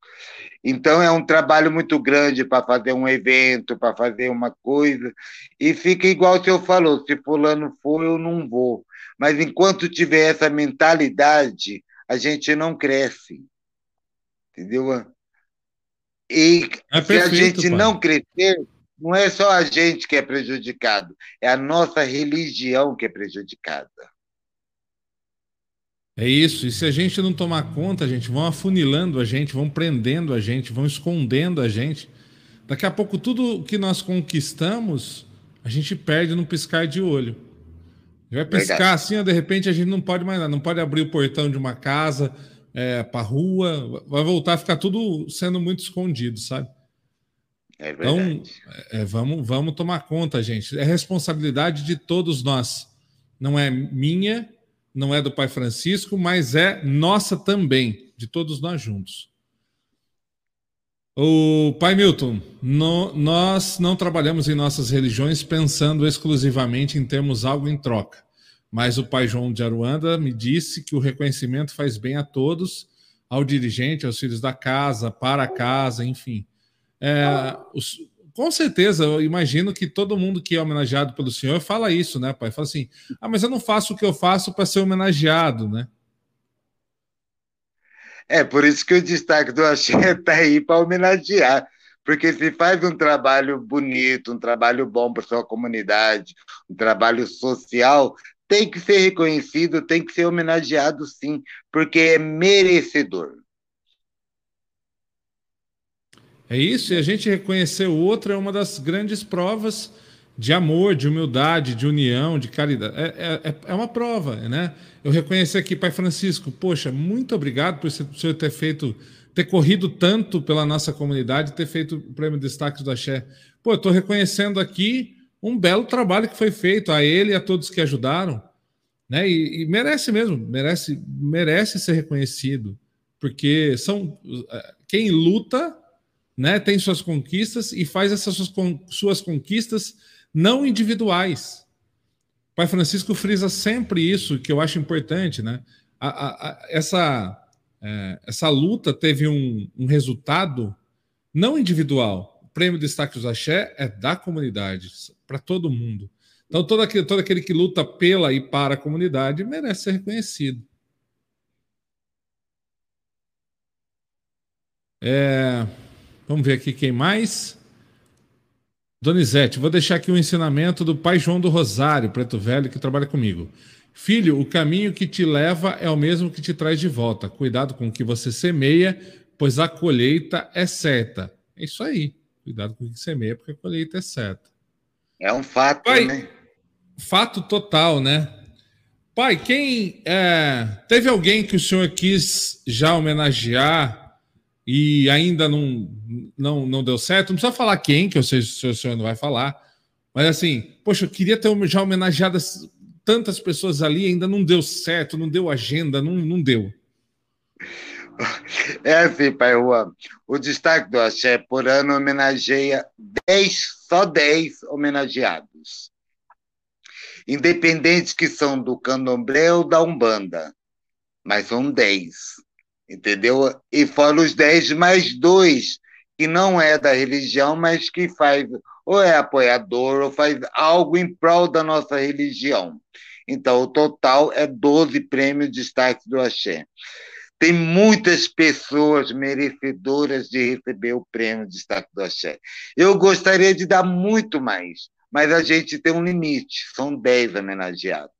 Speaker 2: Então é um trabalho muito grande para fazer um evento, para fazer uma coisa, e fica igual o senhor falou: se fulano for, eu não vou. Mas enquanto tiver essa mentalidade, a gente não cresce. Entendeu? E é se a gente pai. não crescer, não é só a gente que é prejudicado, é a nossa religião que é prejudicada.
Speaker 1: É isso. E se a gente não tomar conta, a gente vão afunilando a gente, vão prendendo a gente, vão escondendo a gente. Daqui a pouco tudo que nós conquistamos, a gente perde num piscar de olho. Vai piscar Verdade. assim, de repente a gente não pode mais nada, não pode abrir o portão de uma casa é, para rua, vai voltar a ficar tudo sendo muito escondido, sabe? É então, verdade. Então, é, vamos, vamos tomar conta, gente. É responsabilidade de todos nós. Não é minha, não é do Pai Francisco, mas é nossa também, de todos nós juntos. O Pai Milton, no, nós não trabalhamos em nossas religiões pensando exclusivamente em termos algo em troca. Mas o Pai João de Aruanda me disse que o reconhecimento faz bem a todos, ao dirigente, aos filhos da casa, para a casa, enfim. É, os, com certeza, eu imagino que todo mundo que é homenageado pelo senhor fala isso, né, pai? Fala assim: ah, mas eu não faço o que eu faço para ser homenageado, né?
Speaker 2: É, por isso que o destaque do Axé está aí para homenagear. Porque se faz um trabalho bonito, um trabalho bom para sua comunidade, um trabalho social, tem que ser reconhecido, tem que ser homenageado sim, porque é merecedor.
Speaker 1: É isso, e a gente reconhecer o outro é uma das grandes provas de amor, de humildade, de união, de caridade. É, é, é uma prova, né? Eu reconhecer aqui, Pai Francisco, poxa, muito obrigado por o senhor ter feito, ter corrido tanto pela nossa comunidade, ter feito o prêmio Destaques do Axé. Pô, eu estou reconhecendo aqui um belo trabalho que foi feito a ele e a todos que ajudaram, né? E, e merece mesmo, merece, merece ser reconhecido, porque são é, quem luta né, tem suas conquistas e faz essas suas, suas conquistas não individuais. O Pai Francisco frisa sempre isso, que eu acho importante, né? A, a, a, essa, é, essa luta teve um, um, resultado não individual. O prêmio Destaque dos Axé é da comunidade, para todo mundo. Então, todo aquele, todo aquele que luta pela e para a comunidade merece ser reconhecido. É, Vamos ver aqui quem mais. Donizete, vou deixar aqui um ensinamento do pai João do Rosário, preto velho, que trabalha comigo. Filho, o caminho que te leva é o mesmo que te traz de volta. Cuidado com o que você semeia, pois a colheita é certa. É isso aí. Cuidado com o que semeia, porque a colheita é certa.
Speaker 2: É um fato, pai, né?
Speaker 1: Fato total, né? Pai, quem. É, teve alguém que o senhor quis já homenagear e ainda não, não, não deu certo, não precisa falar quem, que eu sei se o senhor não vai falar, mas assim, poxa, eu queria ter já homenageado tantas pessoas ali, ainda não deu certo, não deu agenda, não, não deu.
Speaker 2: É assim, Pai Juan, o destaque do Axé por ano homenageia 10, só 10 homenageados. Independentes que são do candomblé ou da Umbanda, mas são 10 entendeu? E fora os dez mais dois, que não é da religião, mas que faz, ou é apoiador, ou faz algo em prol da nossa religião. Então, o total é 12 prêmios de destaque do Axé. Tem muitas pessoas merecedoras de receber o prêmio de destaque do Axé. Eu gostaria de dar muito mais, mas a gente tem um limite, são 10 homenageados.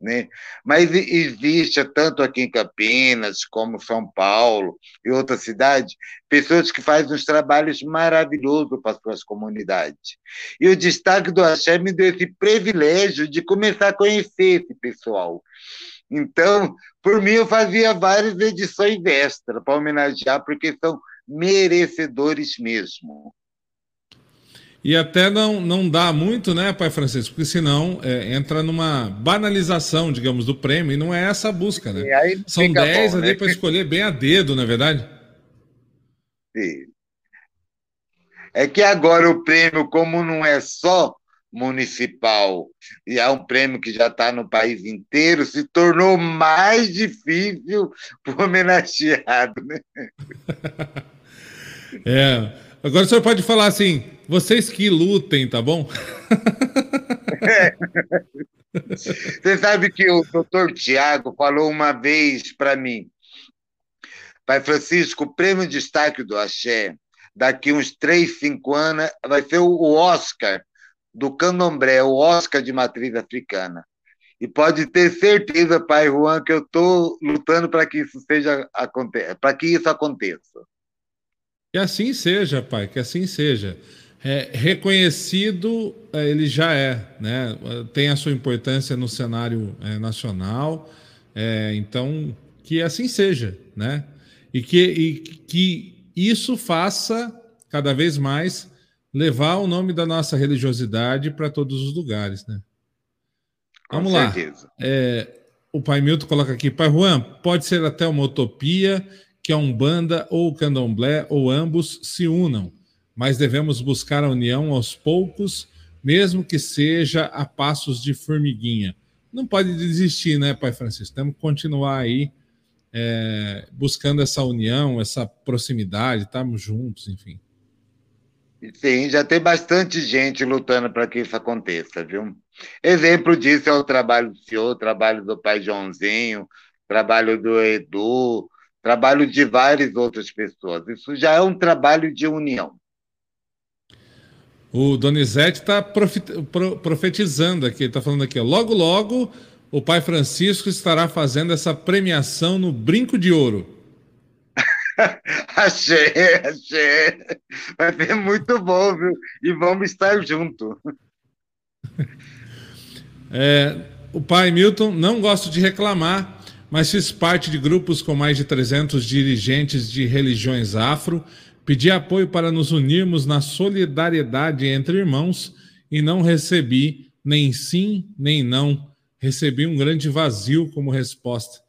Speaker 2: Né? Mas existe, tanto aqui em Campinas, como São Paulo e outras cidades, pessoas que fazem uns trabalhos maravilhosos para as suas comunidades. E o destaque do Axé me deu esse privilégio de começar a conhecer esse pessoal. Então, por mim, eu fazia várias edições extra para homenagear, porque são merecedores mesmo.
Speaker 1: E até não, não dá muito, né, Pai Francisco? Porque senão é, entra numa banalização, digamos, do prêmio, e não é essa a busca, né? São 10 ali né? para escolher bem a dedo, não é verdade?
Speaker 2: Sim. É que agora o prêmio, como não é só municipal e é um prêmio que já está no país inteiro, se tornou mais difícil para o homenageado. Né?
Speaker 1: É. Agora o senhor pode falar assim, vocês que lutem, tá bom?
Speaker 2: É. Você sabe que o doutor Tiago falou uma vez para mim, Pai Francisco, o prêmio de destaque do Axé, daqui uns três, cinco anos, vai ser o Oscar do candomblé, o Oscar de matriz africana. E pode ter certeza, pai Juan, que eu estou lutando para que isso seja para que isso aconteça.
Speaker 1: Que assim seja, pai, que assim seja. É, reconhecido, é, ele já é, né? Tem a sua importância no cenário é, nacional. É, então, que assim seja, né? E que, e que isso faça cada vez mais levar o nome da nossa religiosidade para todos os lugares, né? Vamos lá. É, o Pai Milton coloca aqui, Pai Juan, pode ser até uma utopia que a Umbanda ou o Candomblé ou ambos se unam, mas devemos buscar a união aos poucos, mesmo que seja a passos de formiguinha. Não pode desistir, né, Pai Francisco? Temos que continuar aí é, buscando essa união, essa proximidade, estamos juntos, enfim.
Speaker 2: Sim, já tem bastante gente lutando para que isso aconteça, viu? Exemplo disso é o trabalho do senhor, o trabalho do pai Joãozinho, trabalho do Edu, trabalho de várias outras pessoas. Isso já é um trabalho de união.
Speaker 1: O Donizete está profetizando aqui, está falando aqui, ó, logo, logo o pai Francisco estará fazendo essa premiação no Brinco de Ouro.
Speaker 2: achei, achei. Vai ser muito bom, viu? E vamos estar juntos.
Speaker 1: É, o pai Milton, não gosto de reclamar, mas fiz parte de grupos com mais de 300 dirigentes de religiões afro. Pedi apoio para nos unirmos na solidariedade entre irmãos e não recebi nem sim nem não. Recebi um grande vazio como resposta.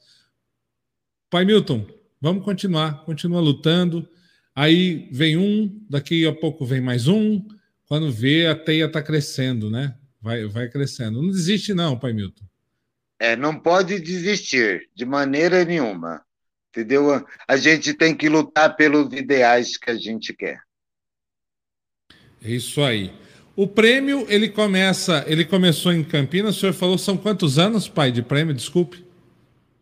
Speaker 1: Pai Milton, Vamos continuar, continua lutando. Aí vem um, daqui a pouco vem mais um. Quando vê, a teia está crescendo, né? Vai, vai crescendo. Não desiste, não, Pai Milton.
Speaker 2: É, não pode desistir, de maneira nenhuma. Entendeu? A gente tem que lutar pelos ideais que a gente quer.
Speaker 1: É isso aí. O prêmio, ele começa, ele começou em Campinas, o senhor falou, são quantos anos, pai, de prêmio? Desculpe.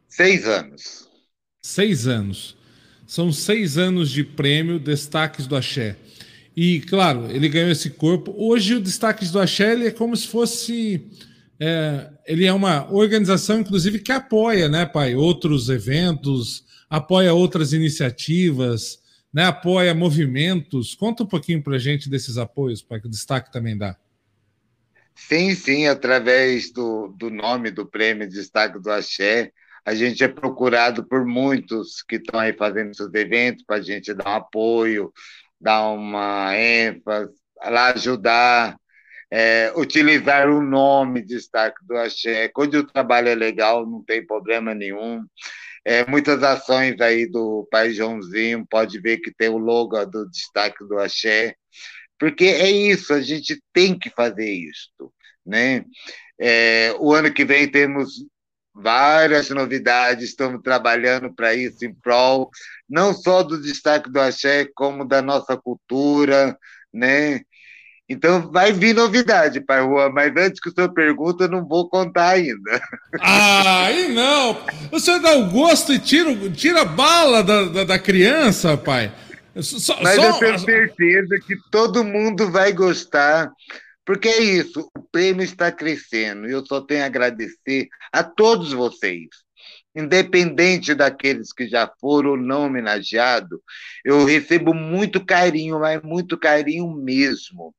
Speaker 2: Seis anos.
Speaker 1: Seis anos. São seis anos de prêmio Destaques do Axé. E, claro, ele ganhou esse corpo. Hoje, o Destaques do Axé é como se fosse. É, ele é uma organização, inclusive, que apoia, né, pai? Outros eventos, apoia outras iniciativas, né, apoia movimentos. Conta um pouquinho para a gente desses apoios, pai, que o destaque também dá.
Speaker 2: Sim, sim, através do, do nome do prêmio Destaque do Axé, a gente é procurado por muitos que estão aí fazendo seus eventos para a gente dar um apoio, dar uma ênfase, lá ajudar, é, utilizar o nome de destaque do Axé. Quando o trabalho é legal, não tem problema nenhum. É, muitas ações aí do Pai Joãozinho, pode ver que tem o logo do destaque do Axé, porque é isso, a gente tem que fazer isso. Né? É, o ano que vem temos várias novidades, estamos trabalhando para isso em prol, não só do destaque do axé, como da nossa cultura, né? Então vai vir novidade, Pai Juan, mas antes que o senhor pergunta, eu não vou contar ainda.
Speaker 1: Ah, aí não! O senhor dá o gosto e tira, tira a bala da, da, da criança, pai.
Speaker 2: Só, mas só... eu tenho certeza que todo mundo vai gostar porque é isso, o prêmio está crescendo e eu só tenho a agradecer a todos vocês. Independente daqueles que já foram ou não homenageados, eu recebo muito carinho, mas muito carinho mesmo.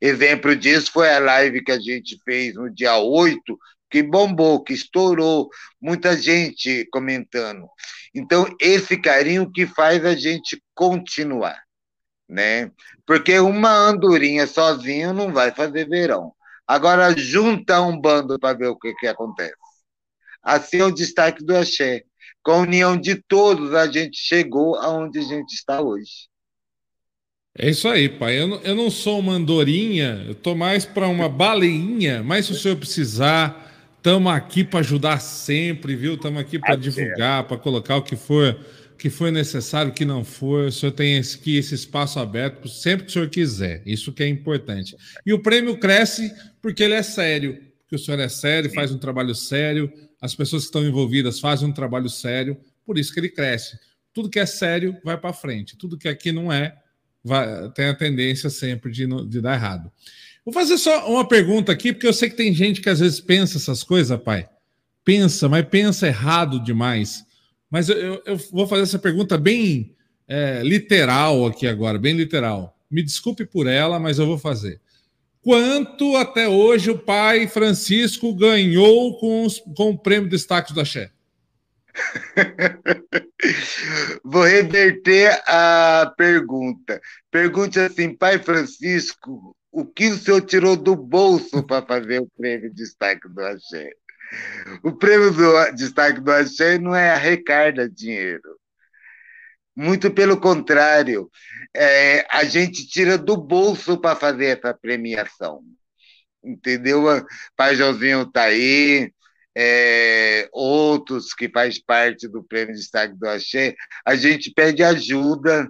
Speaker 2: Exemplo disso foi a live que a gente fez no dia 8, que bombou, que estourou, muita gente comentando. Então, esse carinho que faz a gente continuar né? Porque uma andorinha sozinha não vai fazer verão. Agora junta um bando para ver o que, que acontece. Assim é o destaque do Axé. Com a união de todos, a gente chegou aonde a gente está hoje.
Speaker 1: É isso aí, pai. Eu não, eu não sou uma andorinha, eu tô mais para uma baleinha, mas se o senhor precisar, estamos aqui para ajudar sempre, viu? Estamos aqui para divulgar, para colocar o que for que foi necessário, o que não for, o senhor tem esse, esse espaço aberto sempre que o senhor quiser. Isso que é importante. E o prêmio cresce porque ele é sério, porque o senhor é sério, faz um trabalho sério, as pessoas que estão envolvidas fazem um trabalho sério, por isso que ele cresce. Tudo que é sério vai para frente, tudo que aqui não é, vai, tem a tendência sempre de, de dar errado. Vou fazer só uma pergunta aqui, porque eu sei que tem gente que às vezes pensa essas coisas, pai. Pensa, mas pensa errado demais. Mas eu, eu, eu vou fazer essa pergunta bem é, literal aqui agora, bem literal. Me desculpe por ela, mas eu vou fazer. Quanto até hoje o pai Francisco ganhou com, os, com o prêmio Destaque do Axé?
Speaker 2: Vou reverter a pergunta. Pergunte assim, pai Francisco, o que o senhor tirou do bolso para fazer o prêmio Destaque do Axé? O prêmio do destaque do Axé não é arrecada dinheiro. Muito pelo contrário, é, a gente tira do bolso para fazer essa premiação. Entendeu? Pai Joãozinho está aí, é, outros que faz parte do Prêmio Destaque do Axé, a gente pede ajuda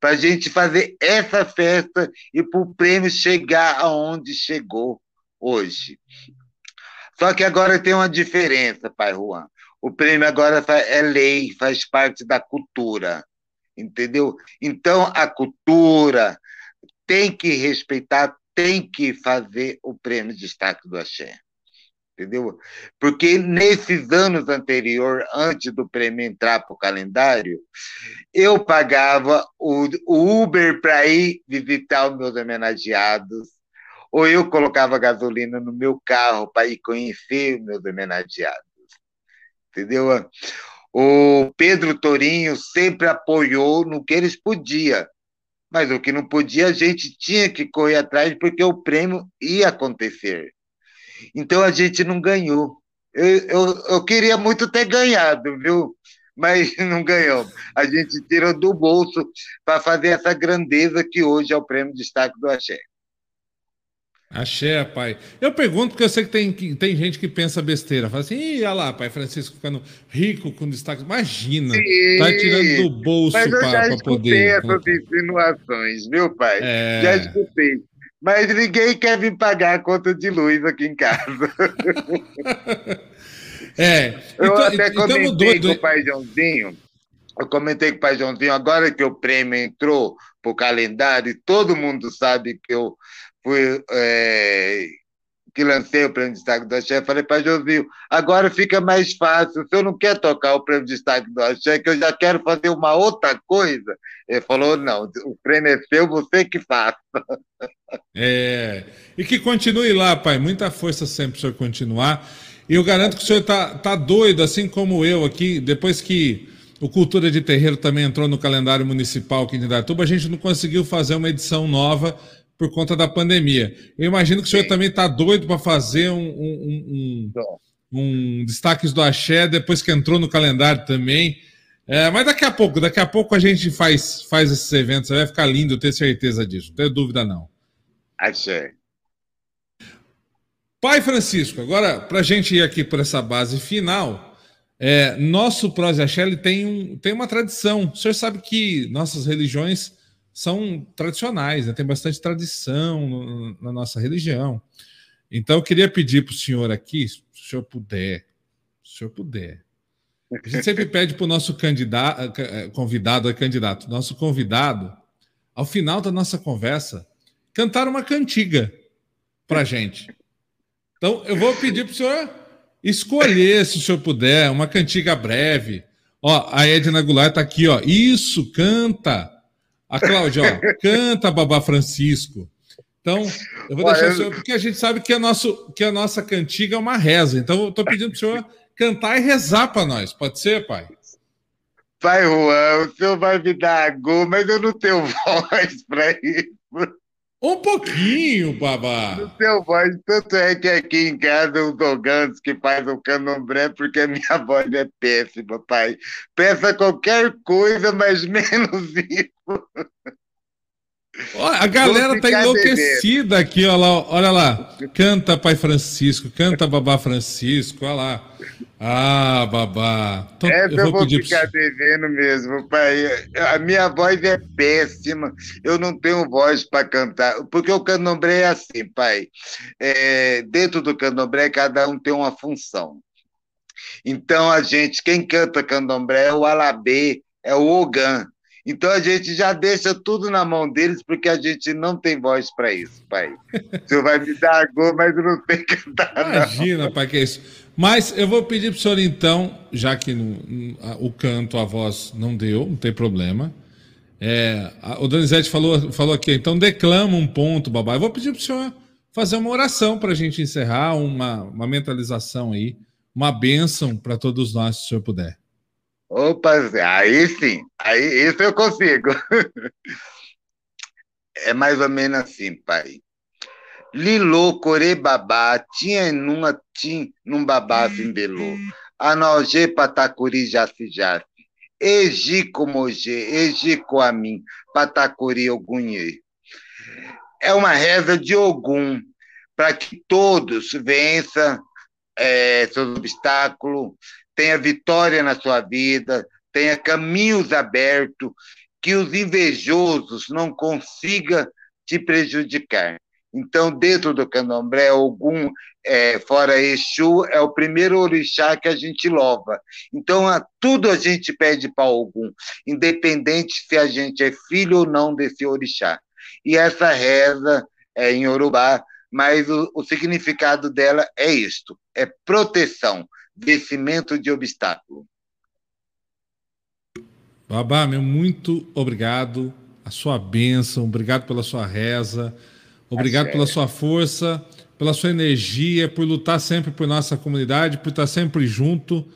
Speaker 2: para a gente fazer essa festa e para o prêmio chegar aonde chegou hoje. Só que agora tem uma diferença, pai Juan. O prêmio agora é lei, faz parte da cultura, entendeu? Então a cultura tem que respeitar, tem que fazer o prêmio de destaque do Axé. Entendeu? Porque nesses anos anteriores, antes do prêmio entrar para o calendário, eu pagava o, o Uber para ir visitar os meus homenageados, ou eu colocava gasolina no meu carro para ir conhecer meus homenageados. Entendeu? O Pedro Torinho sempre apoiou no que eles podiam, mas o que não podia a gente tinha que correr atrás porque o prêmio ia acontecer. Então a gente não ganhou. Eu, eu, eu queria muito ter ganhado, viu? Mas não ganhou. A gente tirou do bolso para fazer essa grandeza que hoje é o prêmio Destaque do Axé.
Speaker 1: Axé, pai. Eu pergunto porque eu sei que tem, tem gente que pensa besteira. Fala assim, Ih, olha lá, pai Francisco ficando rico com destaque. Imagina, Sim, tá tirando do bolso para poder.
Speaker 2: essas insinuações, viu, pai? É... Já escutei. Mas ninguém quer vir pagar a conta de luz aqui em casa.
Speaker 1: é.
Speaker 2: Eu então, até comentei com o pai Joãozinho. Eu comentei com o pai Joãozinho, agora que o prêmio entrou para o calendário, todo mundo sabe que eu fui, é, que lancei o prêmio de destaque do Axé, falei para Josinho, agora fica mais fácil, o senhor não quer tocar o prêmio de destaque do Axé, que eu já quero fazer uma outra coisa. Ele falou, não, o prêmio é seu, você que faça.
Speaker 1: É, e que continue lá, pai, muita força sempre para o senhor continuar. E eu garanto que o senhor está tá doido, assim como eu aqui, depois que o Cultura de Terreiro também entrou no calendário municipal aqui em Indatuba, a gente não conseguiu fazer uma edição nova por conta da pandemia. Eu imagino que o senhor Sim. também está doido para fazer um, um, um, um, destaques do Axé, depois que entrou no calendário também. É, mas daqui a pouco, daqui a pouco a gente faz, faz esses eventos, vai ficar lindo, eu tenho certeza disso, não tenho dúvida não.
Speaker 2: Axé.
Speaker 1: Pai Francisco, agora, para a gente ir aqui por essa base final, é, nosso Prose Axé tem, um, tem uma tradição. O senhor sabe que nossas religiões são tradicionais, né? tem bastante tradição no, na nossa religião. Então, eu queria pedir para o senhor aqui, se o senhor puder, se o senhor puder. A gente sempre pede para o nosso candidato, eh, convidado, é candidato, nosso convidado, ao final da nossa conversa, cantar uma cantiga para a gente. Então, eu vou pedir para o senhor escolher, se o senhor puder, uma cantiga breve. Ó, a Edna Goulart está aqui, ó. Isso, canta. A Cláudia, ó, canta Babá Francisco. Então, eu vou deixar o senhor, porque a gente sabe que a, nosso, que a nossa cantiga é uma reza. Então, eu estou pedindo para o senhor cantar e rezar para nós. Pode ser, pai?
Speaker 2: Pai Juan, o senhor vai me dar agô, mas eu não tenho voz para isso.
Speaker 1: Um pouquinho, babá.
Speaker 2: No seu voz, tanto é que aqui em casa os doganos que faz o candomblé, porque a minha voz é péssima, pai. Peça qualquer coisa, mas menos isso.
Speaker 1: A galera tá enlouquecida aqui, olha lá, olha lá. Canta Pai Francisco, canta Babá Francisco, olha lá. Ah, babá.
Speaker 2: Então, Essa eu vou, eu vou ficar devendo mesmo, pai. A minha voz é péssima. Eu não tenho voz para cantar. Porque o candomblé é assim, pai. É, dentro do candomblé, cada um tem uma função. Então, a gente, quem canta candomblé é o alabê, é o ogã. Então a gente já deixa tudo na mão deles, porque a gente não tem voz para isso, pai. Senhor vai me dar gol, mas eu não sei cantar.
Speaker 1: Imagina,
Speaker 2: não.
Speaker 1: pai, que é isso. Mas eu vou pedir para o senhor, então, já que o canto, a voz não deu, não tem problema. É, a, o Donizete falou, falou aqui, então declama um ponto, babá. Eu vou pedir para o senhor fazer uma oração para a gente encerrar, uma, uma mentalização aí, uma bênção para todos nós, se o senhor puder.
Speaker 2: Opa, aí sim, aí isso eu consigo. É mais ou menos assim, pai. Lilo babá, tinha numa tim num babá simbelô. Anoje patacuri jaci jaci. Eji comoje, eji coamim, patacuri ogunhe. É uma reza de Ogum, para que todos vençam é, seus obstáculos, tenha vitória na sua vida, tenha caminhos abertos, que os invejosos não consigam te prejudicar. Então, dentro do candomblé, algum é, fora Exu é o primeiro orixá que a gente louva. Então, a, tudo a gente pede para algum, independente se a gente é filho ou não desse orixá. E essa reza é em Urubá, mas o, o significado dela é isto: é proteção vencimento de obstáculo.
Speaker 1: Babá, meu muito obrigado. A sua bênção, obrigado pela sua reza, obrigado é pela sua força, pela sua energia, por lutar sempre por nossa comunidade, por estar sempre junto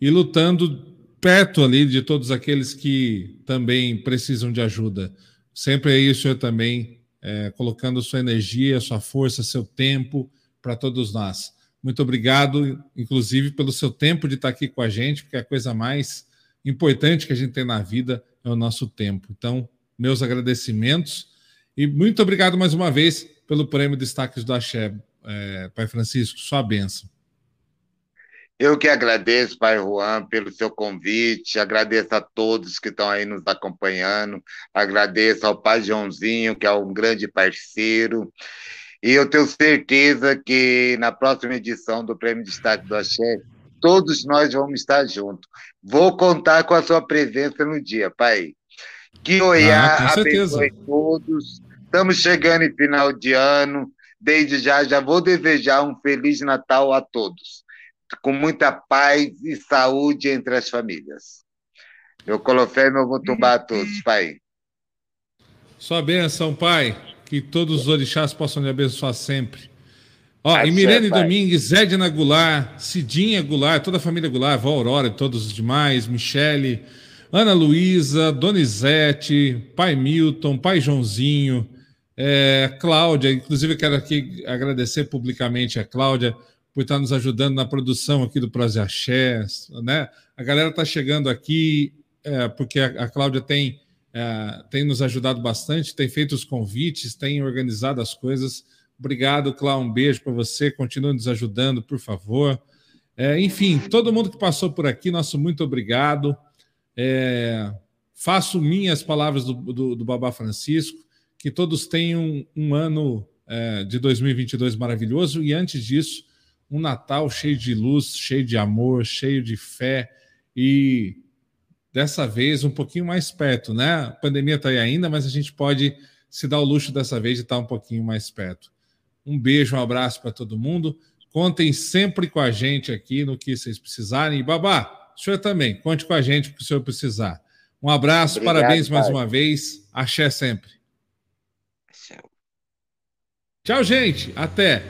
Speaker 1: e lutando perto ali de todos aqueles que também precisam de ajuda. Sempre aí o senhor também é, colocando sua energia, sua força, seu tempo para todos nós. Muito obrigado, inclusive, pelo seu tempo de estar aqui com a gente, porque a coisa mais importante que a gente tem na vida é o nosso tempo. Então, meus agradecimentos e muito obrigado mais uma vez pelo prêmio Destaques do Axé, é, Pai Francisco, sua bênção.
Speaker 2: Eu que agradeço, Pai Juan, pelo seu convite, agradeço a todos que estão aí nos acompanhando, agradeço ao Pai Joãozinho, que é um grande parceiro, e eu tenho certeza que na próxima edição do Prêmio Destaque do Axé, todos nós vamos estar juntos. Vou contar com a sua presença no dia, pai. Que Oiá ah, abençoe todos. Estamos chegando em final de ano. Desde já, já vou desejar um Feliz Natal a todos, com muita paz e saúde entre as famílias. Meu colofé e meu votumbá a todos, pai.
Speaker 1: Sua bênção, pai que todos os orixás possam lhe abençoar sempre. Ó, e Mirene Domingues, Edna Goulart, Cidinha Goulart, toda a família Goulart, Vó Aurora e todos os demais, Michele, Ana Luísa, Donizete, Pai Milton, Pai Joãozinho, é, Cláudia, inclusive eu quero aqui agradecer publicamente a Cláudia por estar nos ajudando na produção aqui do Proze Axé, né? A galera está chegando aqui é, porque a, a Cláudia tem é, tem nos ajudado bastante, tem feito os convites, tem organizado as coisas. Obrigado, Cláudio. Um beijo para você. Continue nos ajudando, por favor. É, enfim, todo mundo que passou por aqui, nosso muito obrigado. É, faço minhas palavras do, do, do, Babá Francisco, que todos tenham um, um ano é, de 2022 maravilhoso e, antes disso, um Natal cheio de luz, cheio de amor, cheio de fé e dessa vez um pouquinho mais perto, né? A pandemia está aí ainda, mas a gente pode se dar o luxo dessa vez de estar um pouquinho mais perto. Um beijo, um abraço para todo mundo. Contem sempre com a gente aqui no que vocês precisarem. E babá, o senhor também, conte com a gente o que o senhor precisar. Um abraço, Obrigado, parabéns pai. mais uma vez. Axé sempre. Tchau, gente. Até.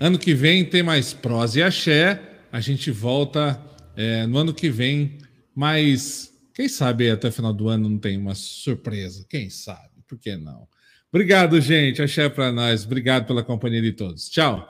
Speaker 1: Ano que vem tem mais prosa e axé. A gente volta é, no ano que vem mais quem sabe até o final do ano não tem uma surpresa? Quem sabe? Por que não? Obrigado, gente. Axé para nós. Obrigado pela companhia de todos. Tchau.